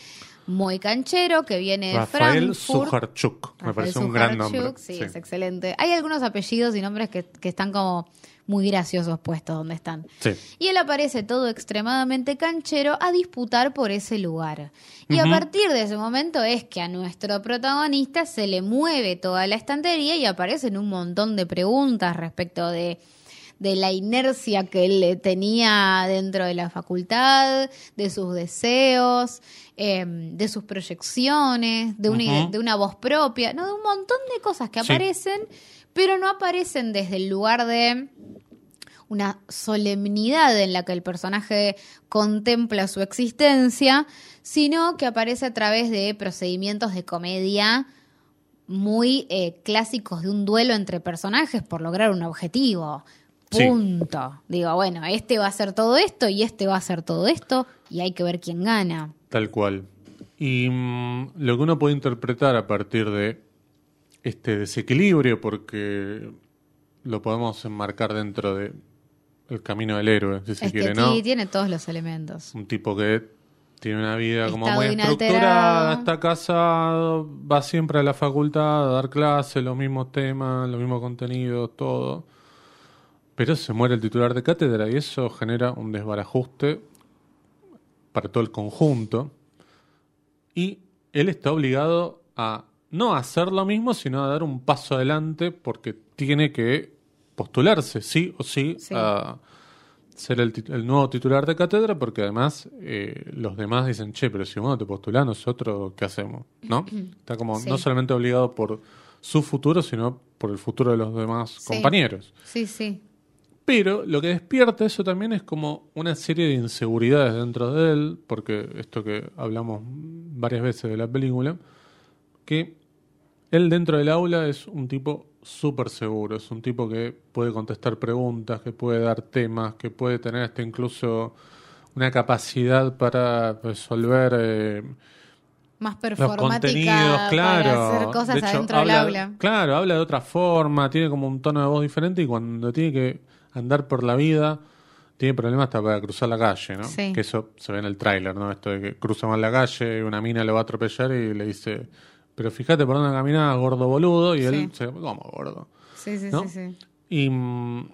muy canchero que viene de Rafael Frankfurt. Sujarchuk. Me Rafael parece un gran nombre. Sujarchuk, Sí, es excelente. Hay algunos apellidos y nombres que, que están como muy graciosos puestos donde están. Sí. Y él aparece todo extremadamente canchero a disputar por ese lugar. Y a partir de ese momento es que a nuestro protagonista se le mueve toda la estantería y aparecen un montón de preguntas respecto de de la inercia que él le tenía dentro de la facultad, de sus deseos, eh, de sus proyecciones, de una, de una voz propia, no, de un montón de cosas que Sí. aparecen, pero no aparecen desde el lugar de una solemnidad en la que el personaje contempla su existencia, sino que aparece a través de procedimientos de comedia muy eh, clásicos de un duelo entre personajes por lograr un objetivo. Sí. Punto. Digo, bueno, este va a hacer todo esto y este va a hacer todo esto y hay que ver quién gana. Tal cual. Y mm, lo que uno puede interpretar a partir de este desequilibrio, porque lo podemos enmarcar dentro de el camino del héroe, si se quiere, ¿no? sí, tiene todos los elementos. Un tipo que tiene una vida como muy estructurada, está casado, va siempre a la facultad a dar clases, los mismos temas, los mismos contenidos, todo. Pero se muere el titular de cátedra y eso genera un desbarajuste para todo el conjunto. Y él está obligado a no hacer lo mismo, sino a dar un paso adelante porque tiene que postularse, sí o sí, Sí. a ser el, nuevo titular de cátedra, porque además eh, los demás dicen, che, pero si vos no te postulás, nosotros, ¿qué hacemos? ¿No? Está como Sí. no solamente obligado por su futuro, sino por el futuro de los demás Sí. compañeros. Sí, sí. Pero lo que despierta eso también es como una serie de inseguridades dentro de él, porque esto que hablamos varias veces de la película, que él dentro del aula es un tipo súper seguro, es un tipo que puede contestar preguntas, que puede dar temas, que puede tener hasta incluso una capacidad para resolver eh, Más los performática contenidos, claro. para hacer cosas De hecho, adentro habla- del aula. Claro, habla de otra forma, tiene como un tono de voz diferente y cuando tiene que andar por la vida, tiene problemas hasta para cruzar la calle, ¿no? Sí. Que eso se ve en el tráiler, ¿no? Esto de que cruza mal la calle y una mina lo va a atropellar y le dice, pero fíjate por dónde caminás, gordo boludo, y él se ¿cómo gordo? Sí, sí, ¿no? sí, sí. Y mm,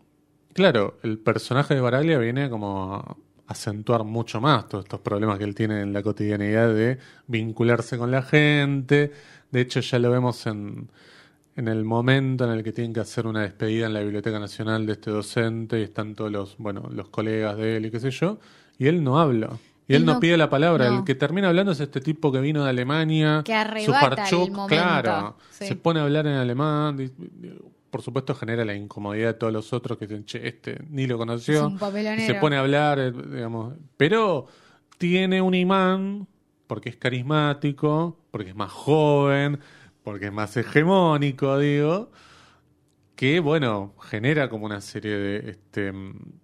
claro, el personaje de Baraglia viene como a acentuar mucho más todos estos problemas que él tiene en la cotidianidad de vincularse con la gente. De hecho, ya lo vemos en, en el momento en el que tienen que hacer una despedida en la Biblioteca Nacional de este docente y están todos los, bueno, los colegas de él y qué sé yo, y él no habla. Y él, Él no, no- pide la palabra. no. El que termina hablando es este tipo que vino de Alemania. Que arrebata el momento, claro. sí. Se pone a hablar en alemán. Por supuesto, genera la incomodidad de todos los otros que dicen, che, este ni lo conoció. Y se pone a hablar, eh, digamos. Pero tiene un imán porque es carismático, porque es más joven, porque es más hegemónico, digo. Que, bueno, genera como una serie de. Este, mm,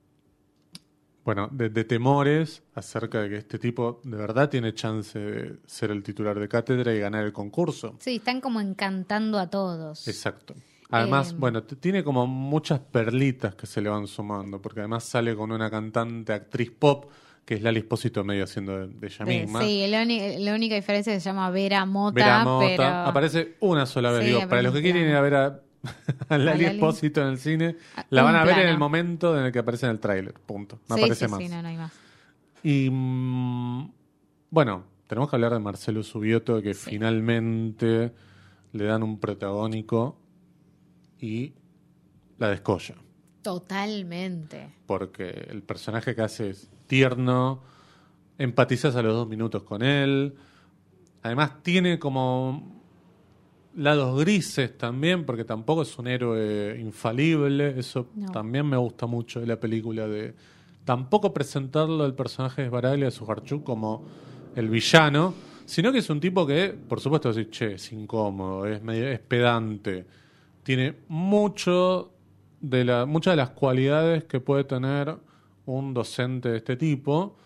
bueno, de, de temores acerca de que este tipo de verdad tiene chance de ser el titular de cátedra y ganar el concurso. Sí, están como encantando a todos. Exacto. Además, Eh, bueno, tiene como muchas perlitas que se le van sumando, porque además sale con una cantante, actriz pop, que es Lali Espósito medio haciendo de, de ella misma. sí, la, única diferencia es que se llama Vera Mota, Vera Mota. pero... Aparece una sola vez. Sí, Digo, para los que quieren ir a ver a, a Lali. Espósito en el cine, la van a ver en el momento en el que aparece en el tráiler. Punto. No sí, aparece sí, más. sí, no, no hay más. Y mm, bueno, tenemos que hablar de Marcelo Subioto, que finalmente le dan un protagónico y la descolla. Totalmente. Porque el personaje que hace es tierno, empatizas a los dos minutos con él. Además, tiene como lados grises también, porque tampoco es un héroe infalible. Eso No. también me gusta mucho de la película de tampoco presentarlo el personaje de Baraglia de Sujarchuk como el villano, sino que es un tipo que, por supuesto, decís, che, es incómodo, es medio es pedante, tiene mucho de la, muchas de las cualidades que puede tener un docente de este tipo,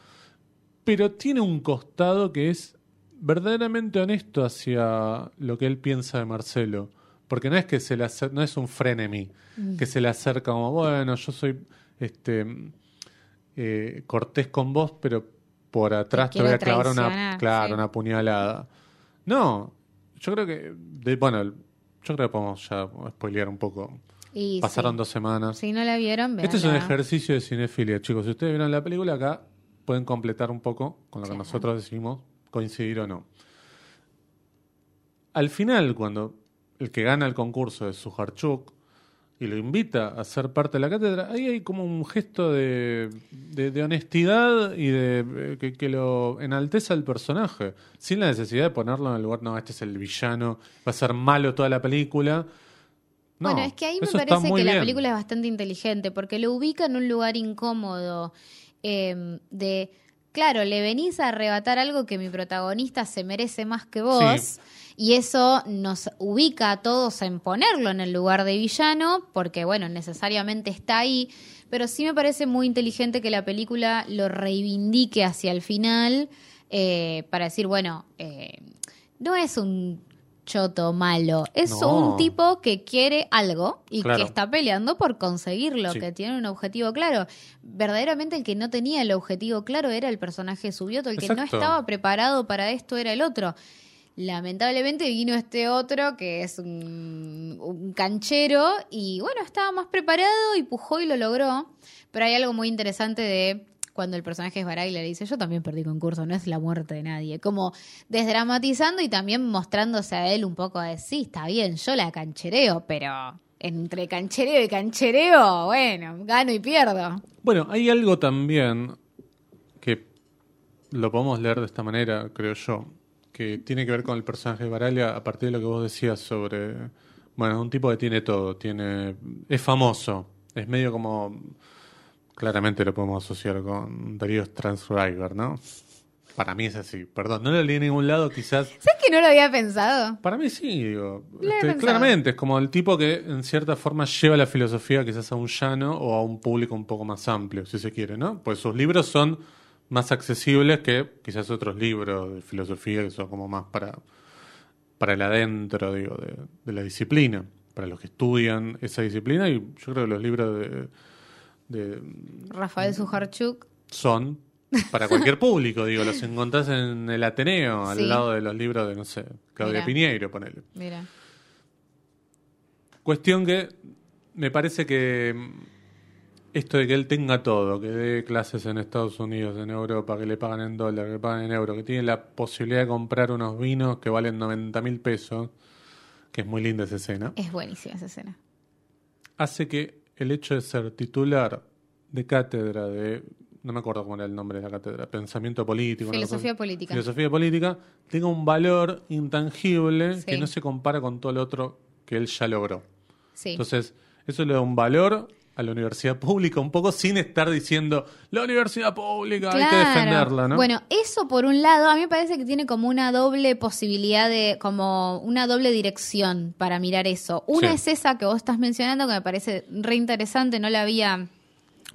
pero tiene un costado que es verdaderamente honesto hacia lo que él piensa de Marcelo. Porque no es que se le no es un frenemy, que se le acerca como, bueno, yo soy este eh, cortés con vos, pero por atrás te, voy a clavar una, claro, sí. una puñalada. No, yo creo que, de- bueno, yo creo que podemos ya spoilear un poco. Y Pasaron sí. dos semanas. Si no la vieron, Este es un ejercicio de cinefilia, chicos. Si ustedes vieron la película acá, pueden completar un poco con lo que nosotros decimos, coincidir o no. Al final, cuando el que gana el concurso es Sujarchuk y lo invita a ser parte de la cátedra, ahí hay como un gesto de, de- de honestidad y de eh, que, que lo enalteza al personaje, sin la necesidad de ponerlo en el lugar, no, este es el villano, va a ser malo toda la película. No, bueno, es que ahí me parece que la película es bastante inteligente porque lo ubica en un lugar incómodo eh, de, claro, le venís a arrebatar algo que mi protagonista se merece más que vos Sí. y eso nos ubica a todos en ponerlo en el lugar de villano porque, bueno, necesariamente está ahí, pero sí me parece muy inteligente que la película lo reivindique hacia el final eh, para decir, bueno, eh, no es un choto, malo. Es No. un tipo que quiere algo y Claro. que está peleando por conseguirlo, Sí. que tiene un objetivo claro. Verdaderamente el que no tenía el objetivo claro era el personaje subioto, el que no estaba preparado para esto era el otro. Lamentablemente vino este otro que es un, un canchero y bueno, estaba más preparado y pujó y lo logró. Pero hay algo muy interesante de cuando el personaje es Baray le dice, yo también perdí concurso, no es la muerte de nadie. Como desdramatizando y también mostrándose a él un poco de, sí, está bien, yo la canchereo, pero entre canchereo y canchereo, bueno, gano y pierdo. Bueno, hay algo también que lo podemos leer de esta manera, creo yo, que tiene que ver con el personaje de Baralia a partir de lo que vos decías sobre, bueno, es un tipo que tiene todo, tiene, es famoso, es medio como, claramente lo podemos asociar con Darío Transriver, ¿no? Para mí es así, perdón, no lo leí en ningún lado, quizás ¿Sabes que no lo había pensado? para mí sí, digo. Este, claramente, es como el tipo que en cierta forma lleva la filosofía quizás a un llano o a un público un poco más amplio, si se quiere, ¿no? Pues sus libros son más accesibles que quizás otros libros de filosofía que son como más para, para el adentro, digo, de, de la disciplina, para los que estudian esa disciplina y yo creo que los libros de, de Rafael Sujarchuk. son para cualquier público, digo, los encontrás en el Ateneo, al Sí. lado de los libros de, no sé, Claudia Mirá. Piñeiro, ponele. Mira. Cuestión que me parece que mm, esto de que él tenga todo, que dé clases en Estados Unidos, en Europa, que le pagan en dólar, que le pagan en euro, que tiene la posibilidad de comprar unos vinos que valen 90 mil pesos, que es muy linda esa escena, Es buenísima esa escena. hace que el hecho de ser titular de cátedra de, no me acuerdo cómo era el nombre de la cátedra, pensamiento político, Filosofía política. filosofía política, tenga un valor intangible Sí. que no se compara con todo lo otro que él ya logró. Sí. Entonces, eso le da un valor a la universidad pública un poco sin estar diciendo la universidad pública hay que Claro. defenderla, ¿no? Bueno, eso por un lado, a mí me parece que tiene como una doble posibilidad de, como una doble dirección para mirar eso. Una Sí. es esa que vos estás mencionando, que me parece re interesante, no la había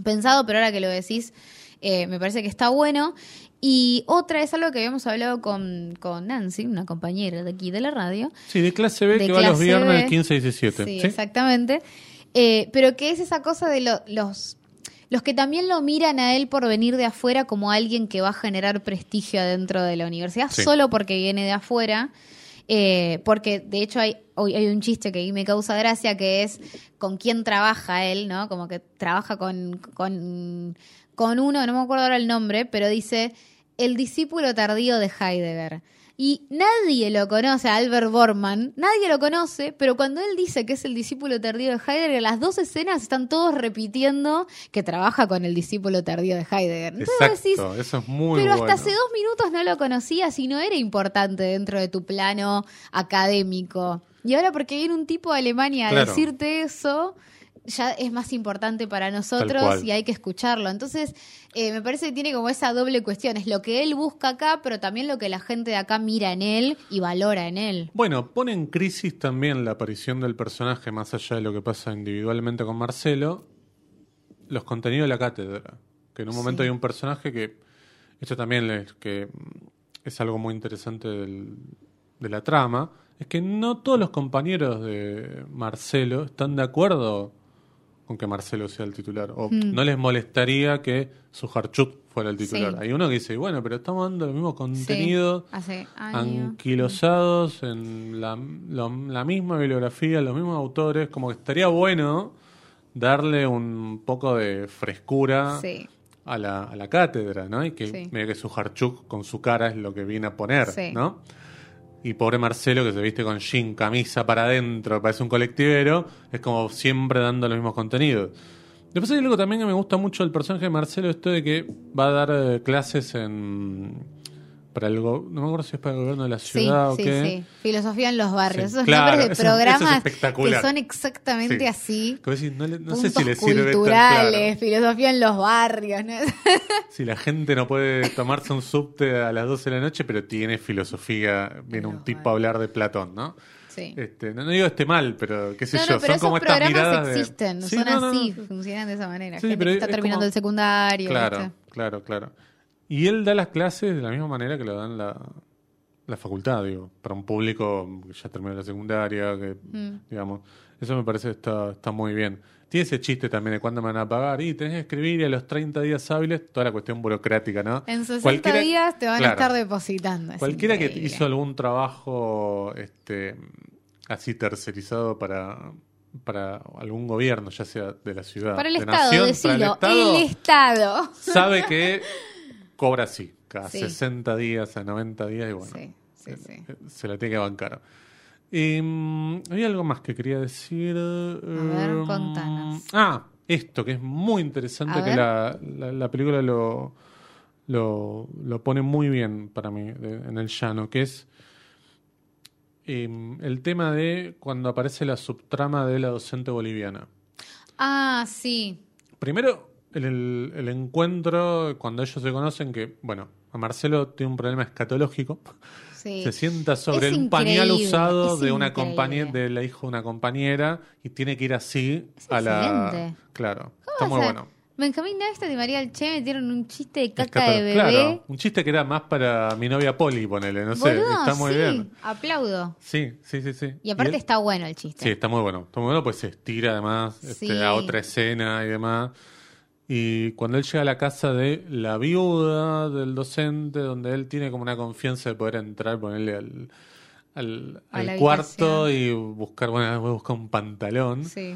pensado, pero ahora que lo decís, eh, me parece que está bueno. Y otra es algo que habíamos hablado con, con Nancy, una compañera de aquí de la radio, sí, de clase B de que va los viernes B. 15 y 17. Sí, ¿sí? exactamente. Eh, pero que es esa cosa de lo- los, los que también lo miran a él por venir de afuera como alguien que va a generar prestigio dentro de la universidad, Sí. solo porque viene de afuera. Eh, porque de hecho hay, hoy hay un chiste que me causa gracia que es con quién trabaja él, ¿no? Como que trabaja con, con, con uno, no me acuerdo ahora el nombre, pero dice el discípulo tardío de Heidegger. Y nadie lo conoce, a Albert Bormann, nadie lo conoce, pero cuando él dice que es el discípulo tardío de Heidegger, las dos escenas están todos repitiendo que trabaja con el discípulo tardío de Heidegger. Entonces Exacto, decís, eso es muy pero bueno. hasta hace dos minutos no lo conocías y no era importante dentro de tu plano académico. Y ahora porque viene un tipo de Alemania a decirte eso, ya es más importante para nosotros y hay que escucharlo. Entonces, eh, me parece que tiene como esa doble cuestión. Es lo que él busca acá, pero también lo que la gente de acá mira en él y valora en él. Bueno, pone en crisis también la aparición del personaje, más allá de lo que pasa individualmente con Marcelo, los contenidos de la cátedra. Que en un momento Sí. hay un personaje que, esto también es, que es algo muy interesante del- de la trama, es que no todos los compañeros de Marcelo están de acuerdo con que Marcelo sea el titular. O no les molestaría que Sujarchuk fuera el titular. Sí. Hay uno que dice, bueno, pero estamos dando el mismo contenido Sí, hace años. anquilosados en la, lo- la misma bibliografía, los mismos autores, como que estaría bueno darle un poco de frescura Sí. a, la, a la cátedra, ¿no? Y que medio que su Harchuk con su cara es lo que viene a poner. ¿no? Y pobre Marcelo que se viste con jean, camisa para adentro, parece un colectivero, es como siempre dando los mismos contenidos. Después hay algo también que me gusta mucho del personaje de Marcelo, esto de que va a dar eh, clases en para el no me acuerdo si es para el gobierno de la Sí, ciudad o sí, qué. sí. Filosofía en los barrios. Sí, Esos claro, nombres de eso es programas que son exactamente Sí. así. Vos decís, no, le- no sé si le sirve culturales, claro. filosofía en los barrios. ¿no? Si la gente no puede tomarse un subte a las 12 de la noche, pero tiene filosofía, viene un tipo a hablar de Platón, ¿no? Sí. Este, no, no digo esté mal, pero qué sé No, yo, no, pero son como esos estas programas miradas de- existen, Sí, son así, funcionan de esa manera. Sí, Gente pero que está es terminando como- el secundario. Claro, ¿viste? claro, claro. Y él da las clases de la misma manera que lo dan la, la facultad, digo, para un público que ya terminó la secundaria, que, Mm. digamos, eso me parece que está, está muy bien. Tiene ese chiste también de cuándo me van a pagar, y tenés que escribir y a los 30 días hábiles, toda la cuestión burocrática, ¿no? En 60 Cualquiera- días te van claro. a estar depositando. es Cualquiera que hizo algún trabajo este, así tercerizado para, para algún gobierno, ya sea de la ciudad, Para el de Estado, nación, decilo. para el Estado, El Estado. sabe que cobra así, cada Sí. 60 días, a 90 días, y bueno, Sí, sí, sí. eh, se la tiene que bancar. Y, mm, había algo más que quería decir. A ver, contanos. Ah, esto que es muy interesante, A que la, la- la película lo, lo, lo pone muy bien para mí de- en el llano, que es em, el tema de cuando aparece la subtrama de la docente boliviana. Ah, sí. Primero, el, el- el encuentro, cuando ellos se conocen, que, bueno, a Marcelo tiene un problema escatológico. sí. Se sienta sobre Es un pañal usado de una increíble. compañera, de la hija de una compañera, y tiene que ir así Es a la. Claro, ¿Cómo está muy a- bueno. Benjamín Neistat y María Alche metieron un chiste de caca Escatolo- de bebé. Claro, un chiste que era más para mi novia Poli, ponele, no sé, Boludo, está muy sí, bien. Aplaudo. Sí, sí, sí, sí. Y aparte está bueno el chiste. Sí, está muy bueno. Está muy bueno, pues se estira además este, Sí. a otra escena y demás. Y cuando él llega a la casa de la viuda del docente, donde él tiene como una confianza de poder entrar, ponerle al, al, cuarto habitación. y buscar, bueno, voy a buscar un pantalón Sí.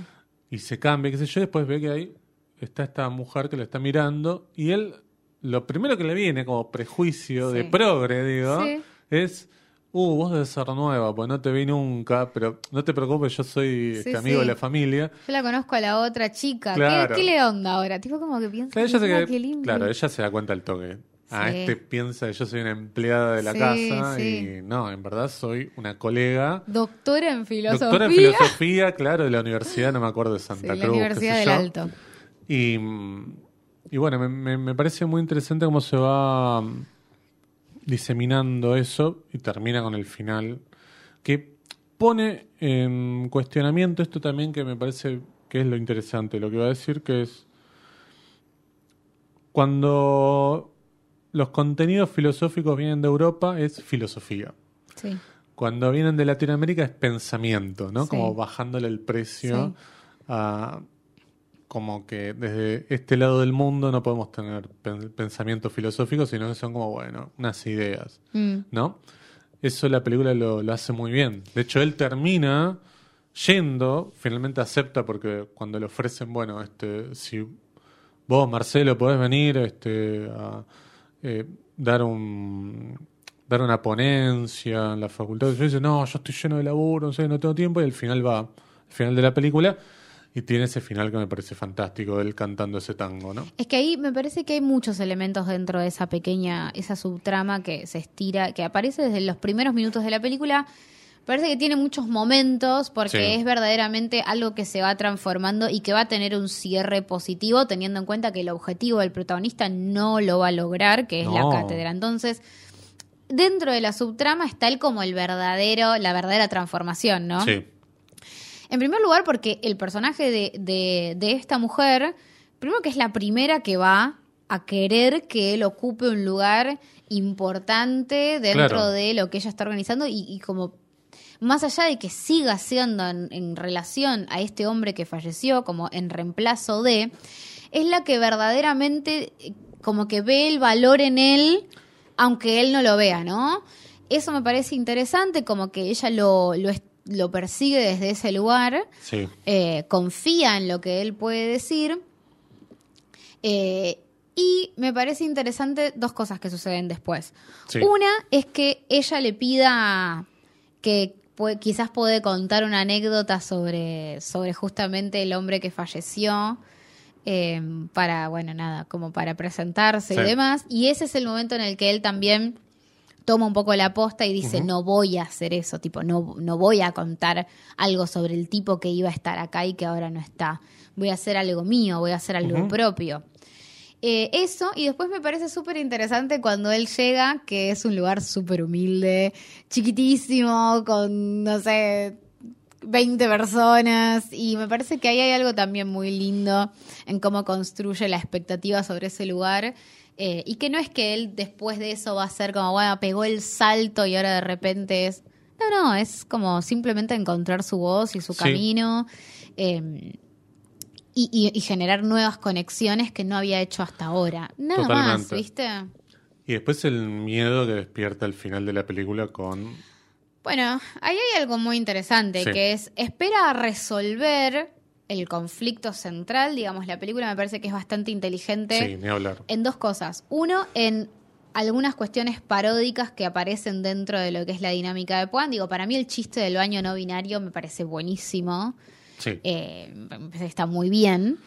y se cambia, qué sé yo, después ve que ahí está esta mujer que lo está mirando y él, lo primero que le viene como prejuicio de progre, digo, Sí. es, uh, vos debes ser nueva, pues no te vi nunca, pero no te preocupes, yo soy este Sí, amigo sí. de la familia. Yo la conozco a la otra chica. Claro. ¿Qué, qué le onda ahora? Tipo como que piensa Claro, ella, se "Mira que- qué lindo". claro, ella se da cuenta al toque. Ah, Sí. este piensa que yo soy una empleada de la Sí, casa sí. y no, en verdad soy una colega. Doctora en filosofía. Doctora en filosofía, claro, de la universidad, no me acuerdo de Santa la Cruz. qué Universidad del yo. Alto. Y, mm, y bueno, me, me- me parece muy interesante cómo se va mm, diseminando eso y termina con el final, que pone en cuestionamiento esto también que me parece que es lo interesante, lo que va a decir que es cuando los contenidos filosóficos vienen de Europa es filosofía. Sí. Cuando vienen de Latinoamérica es pensamiento, ¿no? Sí. Como bajándole el precio Sí. a como que desde este lado del mundo no podemos tener pen- pensamiento filosófico, sino que son como, bueno, unas ideas, Mm. ¿no? Eso la película lo, lo hace muy bien. De hecho, él termina yendo, finalmente acepta porque cuando le ofrecen, bueno, este, si vos, Marcelo, podés venir este, a eh, dar un dar una ponencia en la facultad. Yo dice, no, yo estoy lleno de laburo, no sé, no tengo tiempo. Y al final va, al final de la película, y tiene ese final que me parece fantástico, él cantando ese tango, ¿no? Es que ahí me parece que hay muchos elementos dentro de esa pequeña, esa subtrama que se estira, que aparece desde los primeros minutos de la película. Parece que tiene muchos momentos porque Sí. es verdaderamente algo que se va transformando y que va a tener un cierre positivo, teniendo en cuenta que el objetivo del protagonista no lo va a lograr, que es la cátedra. Entonces, dentro de la subtrama está el como el verdadero, la verdadera transformación, ¿no? Sí, En primer lugar, porque el personaje de, de- de esta mujer, primero que es la primera que va a querer que él ocupe un lugar importante dentro Claro. de lo que ella está organizando y, y como más allá de que siga siendo en, en relación a este hombre que falleció, como en reemplazo de, es la que verdaderamente eh, como que ve el valor en él, aunque él no lo vea, ¿no? Eso me parece interesante, como que ella lo, lo, es- lo persigue desde ese lugar, sí, eh, confía en lo que él puede decir. eh, y me parece interesante dos cosas que suceden después. Sí. Una es que ella le pida que quizás puede contar una anécdota sobre, sobre justamente el hombre que falleció. eh, para, bueno, nada, como para presentarse Sí. y demás. Y ese es el momento en el que él también toma un poco la posta y dice, no voy a hacer eso, tipo, no, no voy a contar algo sobre el tipo que iba a estar acá y que ahora no está. Voy a hacer algo mío, voy a hacer algo propio. Eh, eso, y después me parece súper interesante cuando él llega, que es un lugar súper humilde, chiquitísimo, con, no sé, 20 personas, y me parece que ahí hay algo también muy lindo en cómo construye la expectativa sobre ese lugar, Eh, y que no es que él después de eso va a ser como, bueno, pegó el salto y ahora de repente es... No, no, es como simplemente encontrar su voz y su Sí. camino. eh, y, y- y generar nuevas conexiones que no había hecho hasta ahora. Nada más. ¿viste? Y después el miedo que despierta al final de la película con... Bueno, ahí hay algo muy interesante, Sí. que es, espera a resolver el conflicto central, digamos, la película me parece que es bastante inteligente Sí, ni hablar. en dos cosas. Uno, en algunas cuestiones paródicas que aparecen dentro de lo que es la dinámica de Puan. Digo, para mí el chiste del baño no binario me parece buenísimo, Sí. eh, está muy bien.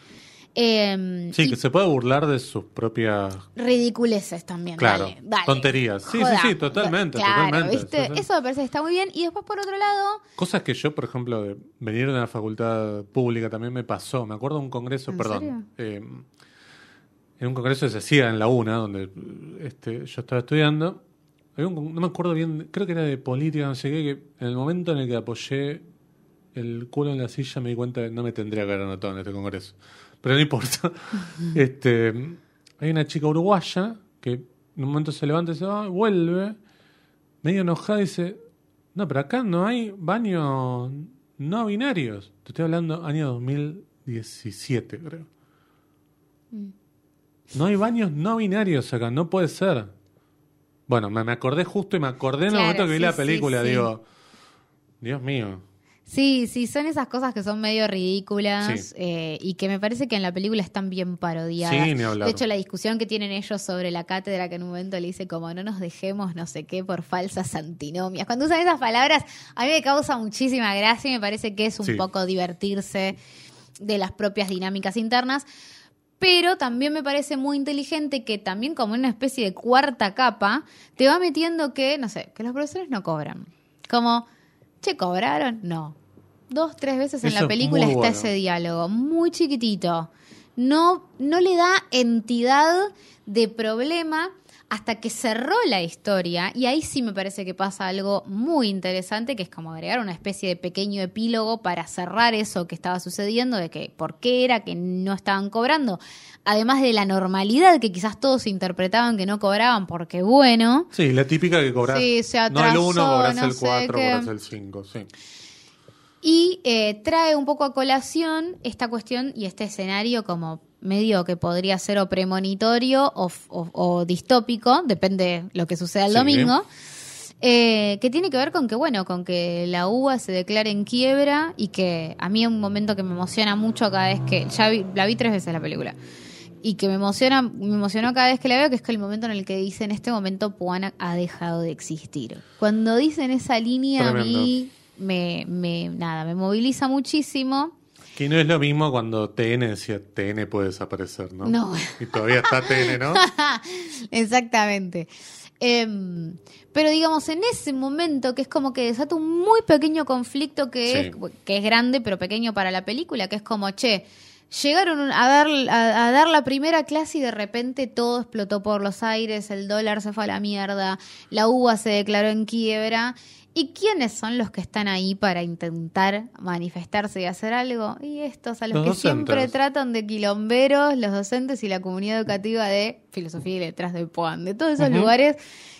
Eh, Sí, que se puede burlar de sus propias... ridiculeces también. Claro, dale, dale. tonterías. Sí, sí, Joda. sí, totalmente, Claro, totalmente. ¿viste? Sí, sí. Eso me parece que está muy bien. Y después, por otro lado, Cosas que yo, por ejemplo, de venir de la facultad pública también me pasó. Me acuerdo de un congreso, ¿En perdón. eh, en un congreso que se hacía en la UNA, donde este, yo estaba estudiando. Había un con- no me acuerdo bien, creo que era de política, no sé qué, que en el momento en el que apoyé el culo en la silla me di cuenta de que no me tendría que haber anotado en este congreso. Pero no importa. este, hay una chica uruguaya que en un momento se levanta y se va, vuelve, medio enojada y dice, no, pero acá no hay baños no binarios. Te estoy hablando año 2017, creo. No hay baños no binarios acá, no puede ser. Bueno, me, me acordé justo y me acordé en el momento que vi la sí, película, sí. digo, Dios mío. Sí, sí, son esas cosas que son medio ridículas Sí. eh, y que me parece que en la película están bien parodiadas. Sí, ni hablar. De hecho, la discusión que tienen ellos sobre la cátedra, que en un momento le dice como no nos dejemos no sé qué por falsas antinomias. Cuando usan esas palabras, a mí me causa muchísima gracia y me parece que es un Sí. poco divertirse de las propias dinámicas internas. Pero también me parece muy inteligente que también como una especie de cuarta capa te va metiendo que, no sé, que los profesores no cobran. Como, che, ¿cobraron? No. Dos, tres veces en Eso la película está bueno. ese diálogo, muy chiquitito. No, no le da entidad de problema hasta que cerró la historia y ahí sí me parece que pasa algo muy interesante que es como agregar una especie de pequeño epílogo para cerrar eso que estaba sucediendo de que por qué era que no estaban cobrando además de la normalidad que quizás todos interpretaban que no cobraban porque bueno Sí, la típica que cobras. Sí, se no el atrasó, 1, cobras no el sé 4, qué. cobras el 5, sí. Y eh, trae un poco a colación esta cuestión y este escenario como medio que podría ser o premonitorio o, f- o- o distópico, depende lo que suceda el Sí. domingo, eh, que tiene que ver con que, bueno, con que la UBA se declare en quiebra y que a mí es un momento que me emociona mucho cada vez que, ya vi- la vi tres veces la película, y que me emociona, me emocionó cada vez que la veo, que es que el momento en el que dice en este momento Puana ha dejado de existir. Cuando dicen esa línea a mí me, me nada, me moviliza muchísimo. Que no es lo mismo cuando TN decía TN puede desaparecer, ¿no? No. Y todavía está TN, ¿no? Exactamente. Em, pero digamos, en ese momento que es como que desata un muy pequeño conflicto que, Sí. es, que es grande pero pequeño para la película, que es como, che, llegaron a dar, a, a dar la primera clase y de repente todo explotó por los aires, el dólar se fue a la mierda, la uva se declaró en quiebra. ¿Y quiénes son los que están ahí para intentar manifestarse y hacer algo? Y estos a los, Los que docentes. siempre tratan de quilomberos, los docentes y la comunidad educativa de filosofía y letras de Puan, de todos esos lugares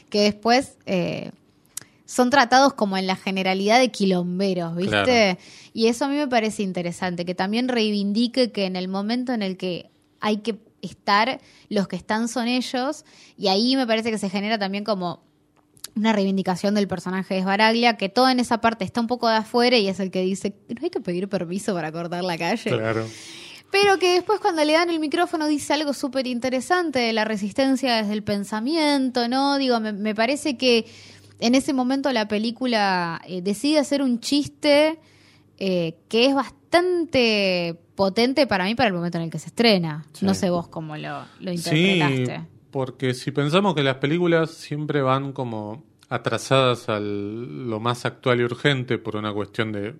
que después eh, son tratados como en la generalidad de quilomberos, ¿viste? Claro. Y eso a mí me parece interesante, que también reivindique que en el momento en el que hay que estar, los que están son ellos, y ahí me parece que se genera también como una reivindicación del personaje de Sbaraglia, que todo en esa parte está un poco de afuera y es el que dice, no hay que pedir permiso para cortar la calle. Claro. Pero que después cuando le dan el micrófono dice algo súper interesante de la resistencia desde el pensamiento, ¿no? Digo, me, me parece que en ese momento la película eh, decide hacer un chiste eh, que es bastante potente para mí para el momento en el que se estrena. Sí. No sé vos cómo lo, lo Sí, interpretaste. Porque si pensamos que las películas siempre van como atrasadas a lo más actual y urgente por una cuestión de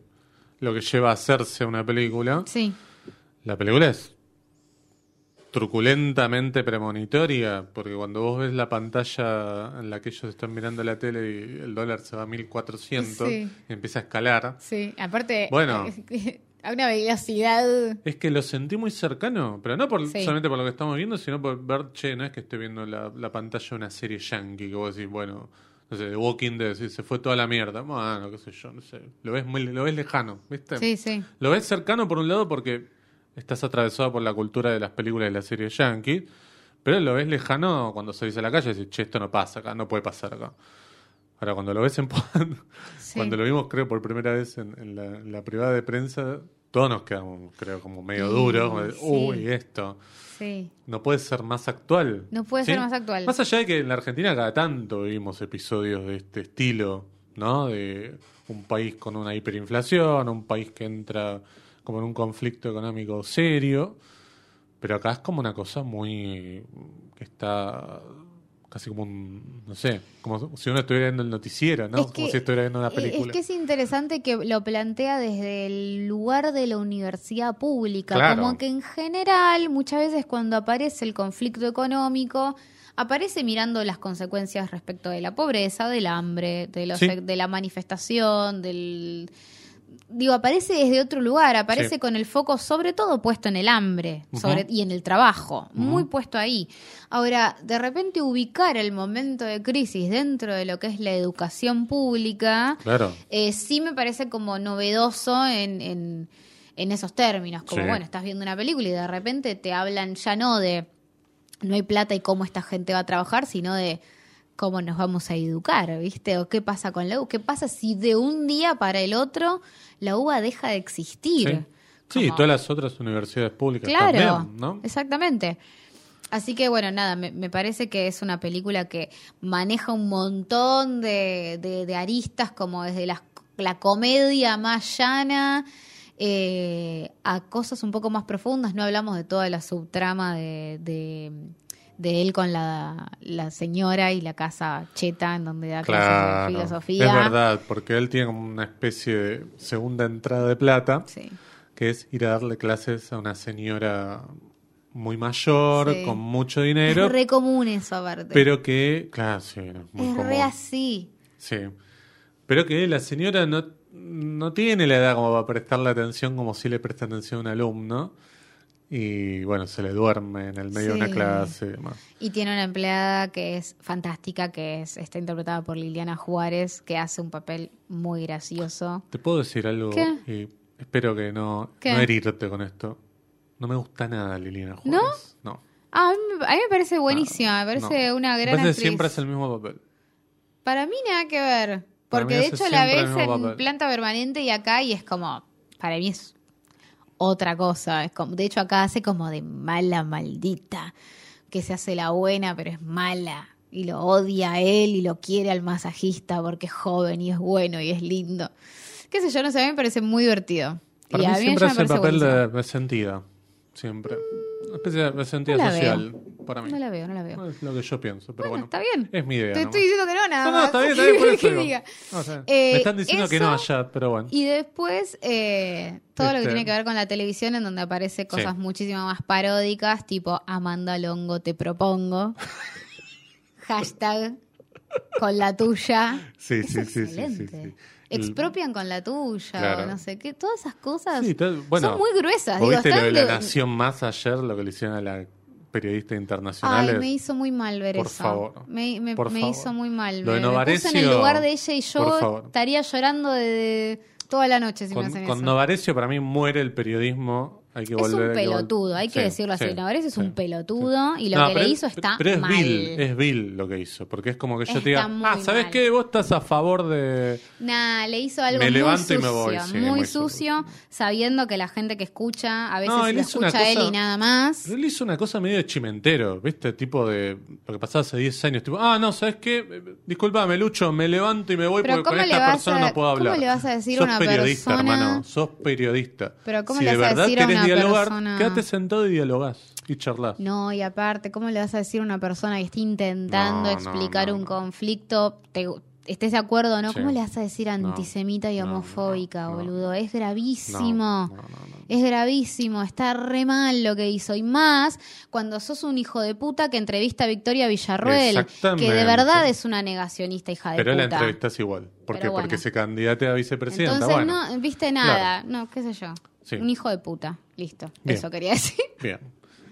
lo que lleva a hacerse una película, Sí. la película es truculentamente premonitoria, porque cuando vos ves la pantalla en la que ellos están mirando la tele y el dólar se va a 1400 Sí. y empieza a escalar, Sí, aparte, Bueno. A una velocidad. Es que lo sentí muy cercano, pero no por, Sí. solamente por lo que estamos viendo, sino por ver, che, no es que estoy viendo la, la pantalla de una serie yankee, que vos decís, bueno, no sé, The Walking Dead, se fue toda la mierda. Bueno, qué sé yo, no sé. Lo ves, muy, lo ves lejano, ¿viste? Sí, sí. Lo ves cercano por un lado porque estás atravesado por la cultura de las películas de la serie yankee, pero lo ves lejano cuando salís a la calle y decís, che, esto no pasa acá, no puede pasar acá. Ahora, cuando lo ves en Sí. cuando lo vimos, creo, por primera vez en, en la, en la privada de prensa, todos nos quedamos, creo, como medio Sí, duros. como de, sí. Uy, esto. Sí. No puede ser más actual. No puede ser más actual. Más allá de que en la Argentina cada tanto vimos episodios de este estilo, ¿no? De un país con una hiperinflación, un país que entra como en un conflicto económico serio. Pero acá es como una cosa muy. que está casi como un. no sé, como si uno estuviera viendo el noticiero, ¿no? Es como que- si estuviera viendo una película. Es que es interesante que lo plantea desde el lugar de la universidad pública, Claro. como que en general muchas veces cuando aparece el conflicto económico aparece mirando las consecuencias respecto de la pobreza, del hambre, de, los, Sí. de la manifestación, del digo aparece desde otro lugar, aparece Sí. con el foco sobre todo puesto en el hambre, sobre y en el trabajo, muy puesto ahí. Ahora, de repente ubicar el momento de crisis dentro de lo que es la educación pública, Claro. eh, sí me parece como novedoso en, en, en esos términos. Como, Sí. bueno, estás viendo una película y de repente te hablan ya no de no hay plata y cómo esta gente va a trabajar, sino de cómo nos vamos a educar, ¿viste? O qué pasa con la U. ¿Qué pasa si de un día para el otro la UBA deja de existir? Sí, sí todas las otras universidades públicas Claro, también, ¿no? exactamente. Así que bueno, nada, me, me parece que es una película que maneja un montón de, de- de aristas, como desde las- la comedia más llana eh, a cosas un poco más profundas. No hablamos de toda la subtrama de, de, de él con la, la señora y la casa cheta en donde da clases de filosofía. es verdad, porque él tiene como una especie de segunda entrada de plata, Sí. que es ir a darle clases a una señora muy mayor, Sí. con mucho Es dinero, re común eso aparte. pero que, claro, sí, no, es muy es común. re así. Sí, pero que la señora no, no tiene la edad como para prestarle atención como si le presta atención a un alumno. Y bueno, se le duerme en el medio de una clase y demás. Y tiene una empleada que es fantástica, que es está interpretada por Liliana Juárez, que hace un papel muy gracioso. ¿Te puedo decir algo? ¿Qué? Y espero que no, ¿Qué? no herirte con esto. No me gusta nada Liliana Juárez. ¿No? Ah, a, mí, me- me parece buenísima, me parece No. una Me gran parece que actriz. siempre hace el mismo papel. Para mí nada que ver, porque de hecho la ves en papel. planta permanente y acá y es como, para mí es otra cosa. Es como, de hecho acá hace como de mala maldita, que se hace la buena pero es mala. Y lo odia a él y lo quiere al masajista porque es joven y es bueno y es lindo. Qué sé yo, no sé, a mí me parece muy divertido. Para y mí a mí siempre hace el papel buenísima. de resentida. Siempre. Una especie de resentida No social para mí. No la veo, no la veo. Es lo que yo pienso, pero Bueno, bueno. está bien. Es mi idea. Te nomás. estoy diciendo que no, nada No, no, está bien, está bien, por eso digo. No. Eh, Me están diciendo que no allá, pero bueno. Y después, eh, todo lo que Este- tiene que ver con la televisión, en donde aparece cosas Sí. muchísimo más paródicas, tipo Amanda Longo te propongo. Hashtag con la tuya. Sí, sí, sí, sí, sí, sí. Expropian con la tuya, Claro. o no sé qué. Todas esas cosas Sí, tal- bueno, son muy gruesas. ¿Vos Digo, viste lo de la Nación Más ayer, lo que le hicieron a la periodista internacional? Ay, me hizo muy mal ver Por eso. favor. Me, me- Por me favor. hizo muy mal. Lo de me, me en el Novarecio, lugar de ella y yo estaría llorando de, de toda la noche si me Con, hacen con eso. Novarecio para mí muere el periodismo. Hay que Es volver. un hay que pelotudo, hay que Sí, decirlo así. sí, Novarecio es sí, un pelotudo y lo No, que le es- hizo está Pero es mal. vil, es vil lo que hizo. Porque es como que yo Está te diga, ah, ¿sabes mal. qué? Vos estás a favor de. Nah, le hizo algo Me muy levanto y sucio, me voy, muy, muy sucio, sabiendo que la gente que escucha, a veces No, él escucha él cosa- y nada más. Pero él hizo una cosa medio de chimentero, ¿viste? Tipo de. Lo que pasaba hace 10 años. Tipo, ah, no, ¿sabes qué? Disculpame, Lucho, me levanto y me voy Pero porque con ¿cómo esta persona a- no puedo cómo hablar. le vas a decir a sos una periodista, persona- hermano. Sos periodista. Pero ¿cómo le vas a decir a una dialogar, persona- quédate sentado y dialogás. Y charlas. No, y aparte, ¿cómo le vas a decir a una persona que está intentando No, explicar no, un no. conflicto, te- estés de acuerdo o no? Sí. ¿Cómo le vas a decir No, antisemita y homofóbica, no, no. boludo? Es gravísimo. No, no, no, no. Es gravísimo, está re mal lo que hizo. Y más cuando sos un hijo de puta que entrevista a Victoria Villarruel, Exactamente. que de verdad es una negacionista hija de Pero la puta. entrevistas igual. ¿Por qué? Bueno. Porque se candidate a vicepresidenta. Entonces bueno, no viste nada, no, qué sé yo. Sí. Un hijo de puta. Listo. Bien. Eso quería decir. Bien.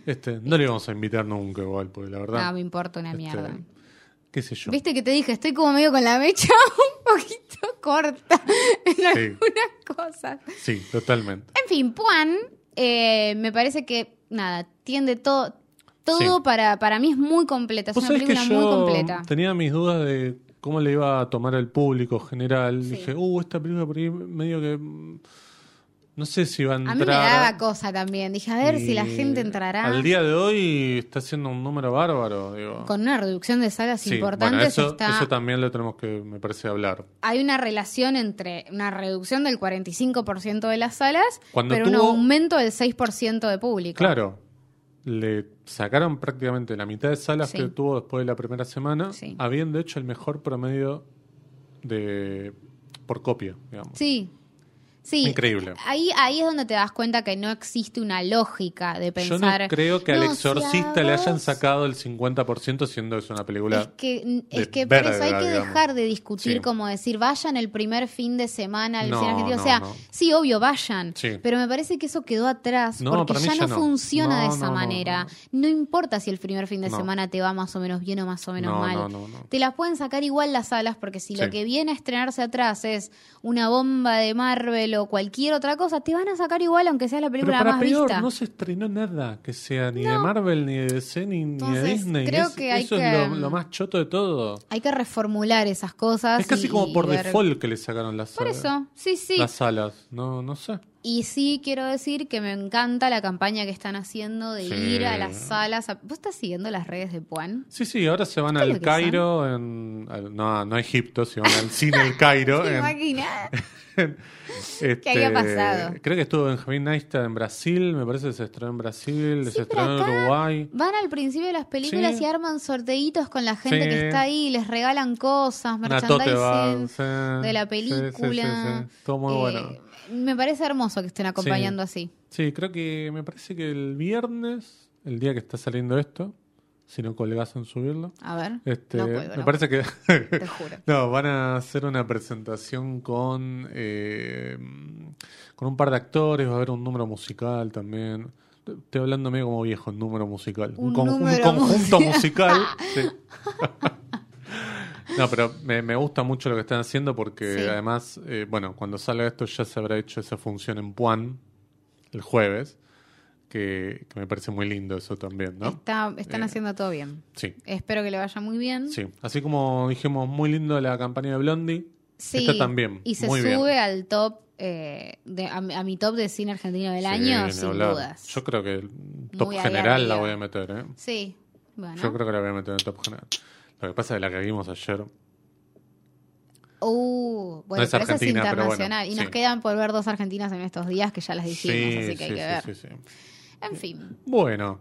Este, no le vamos a invitar nunca igual, porque la verdad. No, me importa una este, mierda. qué sé yo. Viste que te dije, estoy como medio con la mecha un poquito corta en algunas cosas. Sí, totalmente. En fin, Puan, eh, me parece que, nada, tiende todo. Todo Sí. para, para mí es muy completa, es una que película muy completa. tenía mis dudas de cómo le iba a tomar el público general. Sí. Dije, uh, esta película por ahí medio que. No sé si va a A entrar. mí me daba cosa también. Dije, a ver si la gente entrará. Al día de hoy está haciendo un número bárbaro. Digo. Con una reducción de salas Sí, importantes bueno, eso, está... eso también lo tenemos que, me parece, hablar. hay una relación entre una reducción del 45% de las salas, Cuando pero un aumento del 6% de público. Claro, le sacaron prácticamente la mitad de salas Sí. que tuvo después de la primera semana, Sí. habiendo hecho el mejor promedio de por copia, digamos. Sí. Sí. Increíble. Ahí, ahí es donde te das cuenta que no existe una lógica de Yo pensar. no creo que al "No, si a exorcista le hayan vos-". sacado el 50% siendo es una película... Es que, es que por eso hay que digamos. dejar de discutir Sí. como decir, vayan el primer fin de semana al No, cine argentino. no, o sea, sí, obvio, vayan. Sí. Pero me parece que eso quedó atrás porque ya, ya no, funciona de esa manera. no. Importa si el primer fin de semana te va más o menos bien o más o menos No, mal. no, no, no. Te las pueden sacar igual las salas porque si Sí. lo que viene a estrenarse atrás es una bomba de Marvel o cualquier otra cosa, te van a sacar igual aunque sea la Pero película para más peor, vista. no se estrenó nada que sea ni de Marvel, ni de DC, ni, ni de Disney. creo Es- que hay eso que- es lo, lo más choto de todo. Hay que reformular esas cosas. Es casi y- como por ver- default que le sacaron las Por eso, sí, sí. Las salas, no, no sé. Y sí quiero decir que me encanta la campaña que están haciendo de Sí. ir a las salas. a- ¿Vos estás siguiendo las redes de Puan? Sí, sí, ahora se van ¿Qué es lo al Cairo, en, no, no a Egipto, se van al cine El Cairo. ¿Te en- este, ¿Qué había pasado? Creo que estuvo Benjamín Neistat en Brasil, me parece que se estrenó en Brasil, Sí, se estrenó en Uruguay. Van al principio de las películas Sí. y arman sorteitos con la gente que está ahí, les regalan cosas, merchandising de la película. sí, sí. Todo muy Eh, bueno. Me parece hermoso que estén acompañando así. Sí, creo que me parece que el viernes, el día que está saliendo esto, si no colgás en subirlo, A ver. este, no puedo, me no parece que Te juro. no, van a hacer una presentación con eh, con un par de actores, va a haber un número musical también. Estoy hablando medio como viejo, un número musical. Un conjunto musical. musical. sí. No, pero me, me gusta mucho lo que están haciendo porque Sí. además, eh, bueno, cuando salga esto ya se habrá hecho esa función en Puan el jueves, que, que me parece muy lindo eso también, ¿no? Está- están Eh, haciendo todo bien. Sí, Espero que le vaya muy bien. sí. Así como dijimos, muy lindo la campaña de Blondie, Sí, Está también, Y se muy sube bien. al top, eh, de, a, mi- a mi top de cine argentino del Sí, año, sin hablar. dudas. Yo creo que el top Muy general la voy a meter, ¿eh? Sí, bueno. Yo creo que la voy a meter en el top general. Lo que pasa es que la que vimos ayer. Uh, bueno, No es pero esa es internacional. bueno, y nos sí. quedan por ver dos argentinas en estos días que ya las dijimos, así que hay que ver. sí, sí. En fin, Bueno,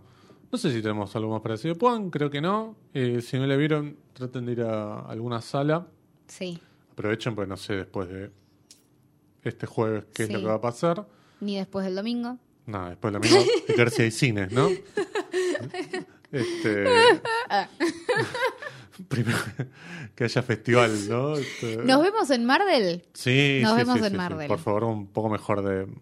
no sé si tenemos algo más parecido. Puan, creo que no. Eh, si no le vieron, traten de ir a alguna sala. sí. Aprovechen, pues no sé después de este jueves qué es lo que va a pasar. Ni después del domingo. No, después lo mismo, hay que ver si hay cines, ¿no? Este. Primero que haya festival, ¿no? Este, Nos vemos en Mardel. Sí, Nos sí, vemos sí, en sí, Mar sí. del. Por favor, un poco mejor de. de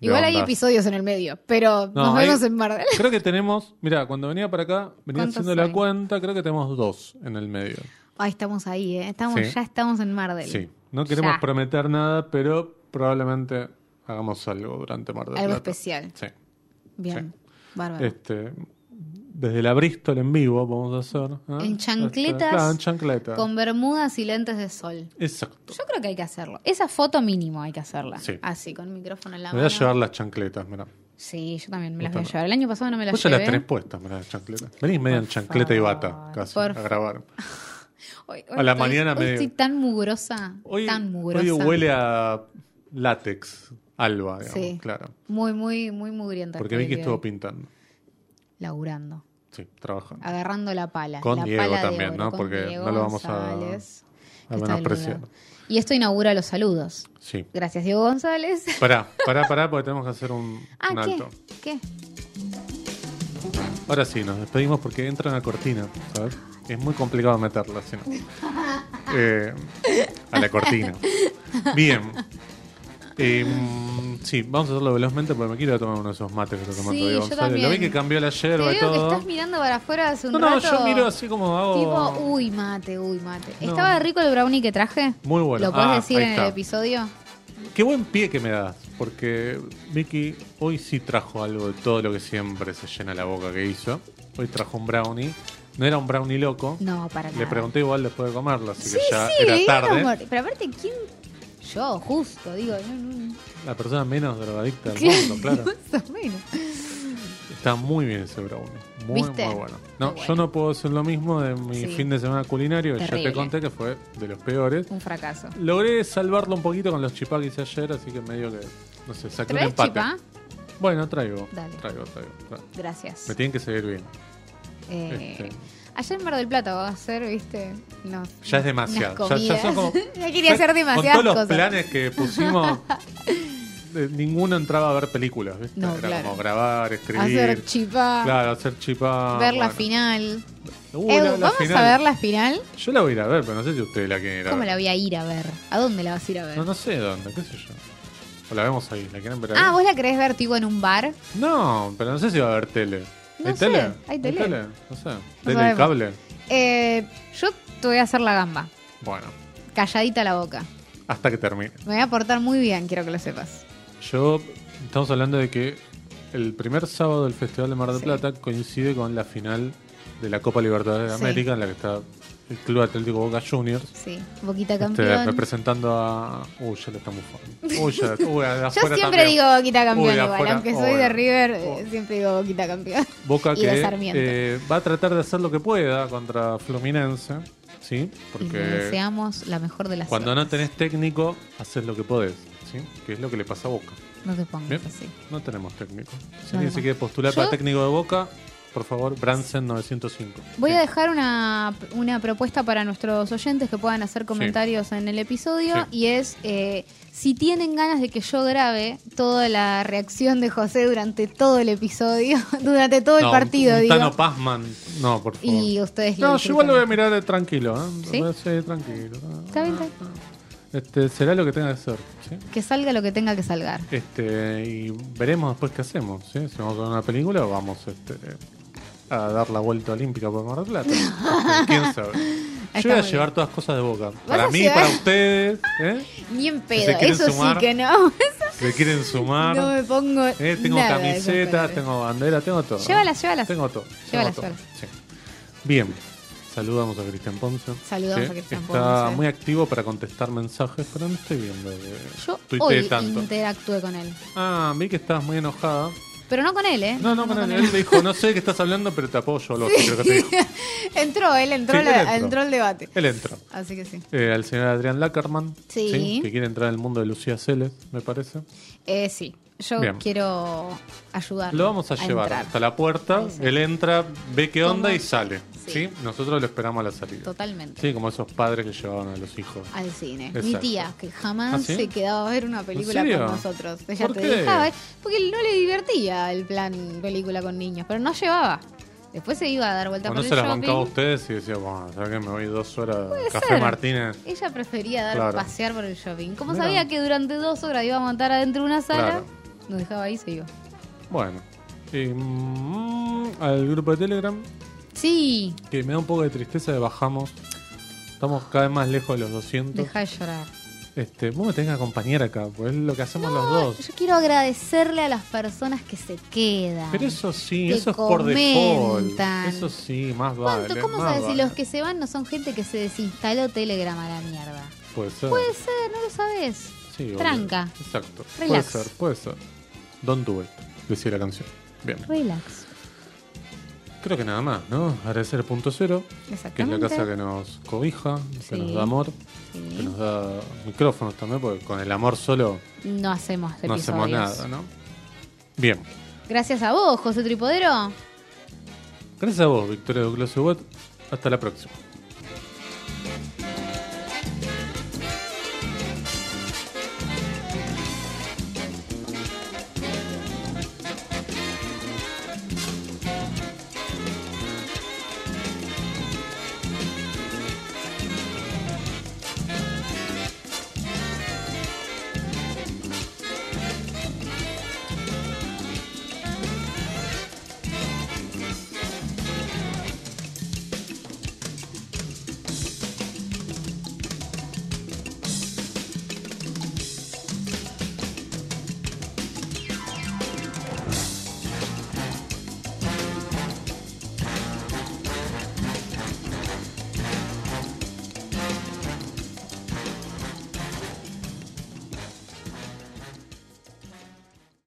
Igual hay episodios en el medio, pero No, nos hay- vemos en Mardel. Creo que tenemos. Mira, cuando venía para acá, venía ¿Cuántos haciendo la hay? cuenta, creo que tenemos dos en el medio. Ay, estamos ahí, ¿eh? Estamos, Sí. Ya estamos en Mardel. Sí. No queremos Ya. prometer nada, pero probablemente hagamos algo durante Mar del Algo Plata. especial. Sí. Bien, bárbaro. Este, desde la Bristol en vivo vamos a hacer. ¿eh? En chancletas, claro, en chancletas. Con bermudas y lentes de sol. Exacto. Yo creo que hay que hacerlo. Esa foto mínimo hay que hacerla. Sí. Así, con el micrófono en la Me voy a mano. llevar las chancletas, mira. Sí, yo también me las voy a llevar. El año pasado no me las Vos ya las llevé. tenés puestas, mirá, las chancletas. Venís media en chancleta y bata, casi, por a grabar. Hoy- A la mañana medio- estoy tan mugrosa. Hoy, tan mugrosa. hoy huele a látex, alba, digamos, Sí. claro. Muy, muy, muy mugrienta. Porque vi que estuvo pintando. Laburando. Sí, trabajando. Agarrando la pala. Con la Diego pala de también, oro, ¿no? Porque Diego no lo vamos a- González, A del menospreciar. Y esto inaugura los saludos. Sí. Gracias, Diego González. Pará, pará, pará, porque tenemos que hacer un, Ah, un ¿qué? alto. ¿Qué? Ahora sí, nos despedimos porque entra una cortina, ¿sabes? Es muy complicado meterla, si no. Eh, a la cortina. Bien. Eh, sí, vamos a hacerlo velozmente porque me quiero tomar uno de esos mates que está tomando Sí, Diego yo González. Lo vi que cambió la Te yerba y veo que todo. estás mirando para afuera hace un No, no, rato. yo miro así como hago. Tipo, uy, mate, uy, mate. No. ¿Estaba rico el brownie que traje? Muy bueno. ¿Lo puedes Ah, decir en el episodio? Qué buen pie que me das, porque Vicky hoy sí trajo algo de todo lo que siempre se llena la boca que hizo. Hoy trajo un brownie. No era un brownie loco. No, para nada. Le pregunté igual después de comerlo, así Sí, que ya sí, era tarde. Pero aparte, ¿quién? Yo, justo, digo. no, no, La persona menos drogadicta del mundo, claro. Menos. Está muy bien ese brownie. Muy, ¿Viste? muy bueno. No, yo no puedo hacer lo mismo de mi Sí. fin de semana culinario, que ya Terrible. te conté que fue de los peores. Un fracaso. Logré salvarlo un poquito con los hice ayer, así que medio que, no sé, saqué un ¿Traes empate. chipá? Bueno, traigo. Dale. Traigo, traigo. traigo. Gracias. Me tienen que seguir bien. Eh, Este. Allá en Mar del Plata va a ser, viste, no, Ya es demasiado. Ya, ya son como. comidas. Ya quería hacer Con demasiadas todos los planes que pusimos, eh, ninguno entraba a ver películas, ¿viste? No, Era claro. como grabar, escribir. Hacer chipá, Claro, hacer chipá. ver la final. Uh, Eh, la- la ¿Vamos final. a ver la final? Yo la voy a ir a ver, pero no sé si ustedes la quieren ir a ¿Cómo ver. la voy a ir a ver? ¿A dónde la vas a ir a ver? No, no sé dónde, qué sé yo. O la vemos ahí, ¿la quieren ver ahí? ah, ¿vos la querés ver tipo en un bar? No, pero no sé si va a haber tele. No ¿Hay sé, tele? hay tele. No sé. ¿Tele y cable? Eh, yo te voy a hacer la gamba. Bueno, Calladita la boca. hasta que termine. Me voy a portar muy bien, quiero que lo sepas. Yo, estamos hablando de que el primer sábado del Festival de Mar del Sí. Plata coincide con la final de la Copa Libertadores de Sí. América, en la que está el Club Atlético Boca Juniors. Sí, Boquita este, campeón. representando a. Uy, ya le bufando. Uy, ya. Uy, de Yo siempre también. digo Boquita campeón Uy, igual, afuera, aunque soy de River, eh, Oh. siempre digo Boquita campeón. Boca y de que Sarmiento. eh, va a tratar de hacer lo que pueda contra Fluminense, ¿sí? Y le Porque deseamos la mejor de las cuando no tenés técnico, haces lo que podés, ¿sí? Que es lo que le pasa a Boca. No te pongas Bien. así. No tenemos técnico. Si No, alguien no. se quiere postular Yo- para técnico de Boca, por favor, Bransen 905. Voy a dejar una, una propuesta para nuestros oyentes que puedan hacer comentarios en el episodio Sí. y es si si tienen ganas de que yo grabe toda la reacción de José durante todo el episodio, durante todo el partido, un digo. Tano Pazman. No, por favor. Y ustedes No, yo igual lo voy a mirar eh, tranquilo, ¿eh? ¿Sí? Sí, tranquilo. Está bien, está bien. Este, será lo que tenga que ser, ¿sí? Que salga lo que tenga que salgar. Este, y veremos después qué hacemos, ¿sí? Si vamos a ver una película o vamos este, a dar la vuelta olímpica por Mar del Plata. ¿Quién sabe? Está Yo voy a llevar todas cosas de boca. Para mí, llevar? para ustedes, ¿eh? Ni en se pedo, quieren eso sumar, sí que no. Si le quieren sumar. no me pongo. Eh, tengo nada camisetas, tengo bandera, tengo todo. Llévalas, llévalas. Tengo todo. Llévalas, tengo todo. llévalas. Sí. Bien. Saludamos a Cristian Ponce. Saludamos a Cristian Está Ponce. muy activo para contestar mensajes, pero no estoy viendo. que Yo hoy tanto. interactué con él. Ah, vi que estabas muy enojada. Pero no con él, ¿eh? No, no, con él. Él dijo, no sé de qué estás hablando, pero te apoyo. Lo creo que te dijo. entró, él entró, Sí, la- él entró. entró el debate. Él entró. Así que sí. Eh, al señor Adrián Lackerman. Sí. Que quiere entrar en el mundo de Lucía Celes, me parece. Eh, sí, yo Bien. quiero ayudarlo. Lo vamos a, llevar entrar. hasta la puerta. Sí. Él entra, ve qué onda y sale. Sí. Nosotros lo esperamos a la salida. Totalmente. Sí, como esos padres que llevaban a los hijos. Al cine. Exacto. Mi tía, que jamás ¿Ah, sí? se quedaba a ver una película con nosotros. Ella ¿Por te qué? dejaba, ¿eh? porque no le divertía el plan película con niños, pero no llevaba. Después se iba a dar vuelta Cuando por se el las shopping. bancaba a ustedes y decía, bueno, ¿sabes que me voy dos horas a Café ser. Martínez? Ella prefería dar Claro. pasear por el shopping. Como Mira. sabía que durante dos horas iba a montar adentro de una sala, Claro. nos dejaba ahí y se iba. Bueno. Y, mm, al grupo de Telegram, Sí, que me da un poco de tristeza de bajamos. Estamos cada vez más lejos de los 200. deja de llorar. Este, vos me tenés que acompañar acá, pues es lo que hacemos los dos. Yo quiero agradecerle a las personas que se quedan. Pero eso sí, que eso es por default. Eso sí, más vale. ¿Cómo más sabes si vale. los que se van no son gente que se desinstaló Telegram a la mierda? Puede ser. Puede ser, no lo sabes. Sí. Tranca. Exacto. Relax. Puede ser, puede ser. Don't do it, decía la canción. Bien. Relax. Creo que nada más, ¿no? Agradecer Punto Cero, que es la casa que nos cobija, que Sí. nos da amor, Sí. que nos da micrófonos también, porque con el amor solo No hacemos no episodios. hacemos nada, ¿no? Bien. Gracias a vos, José Tripodero. Gracias a vos, Victoria Douglas Hugot. Hasta la próxima.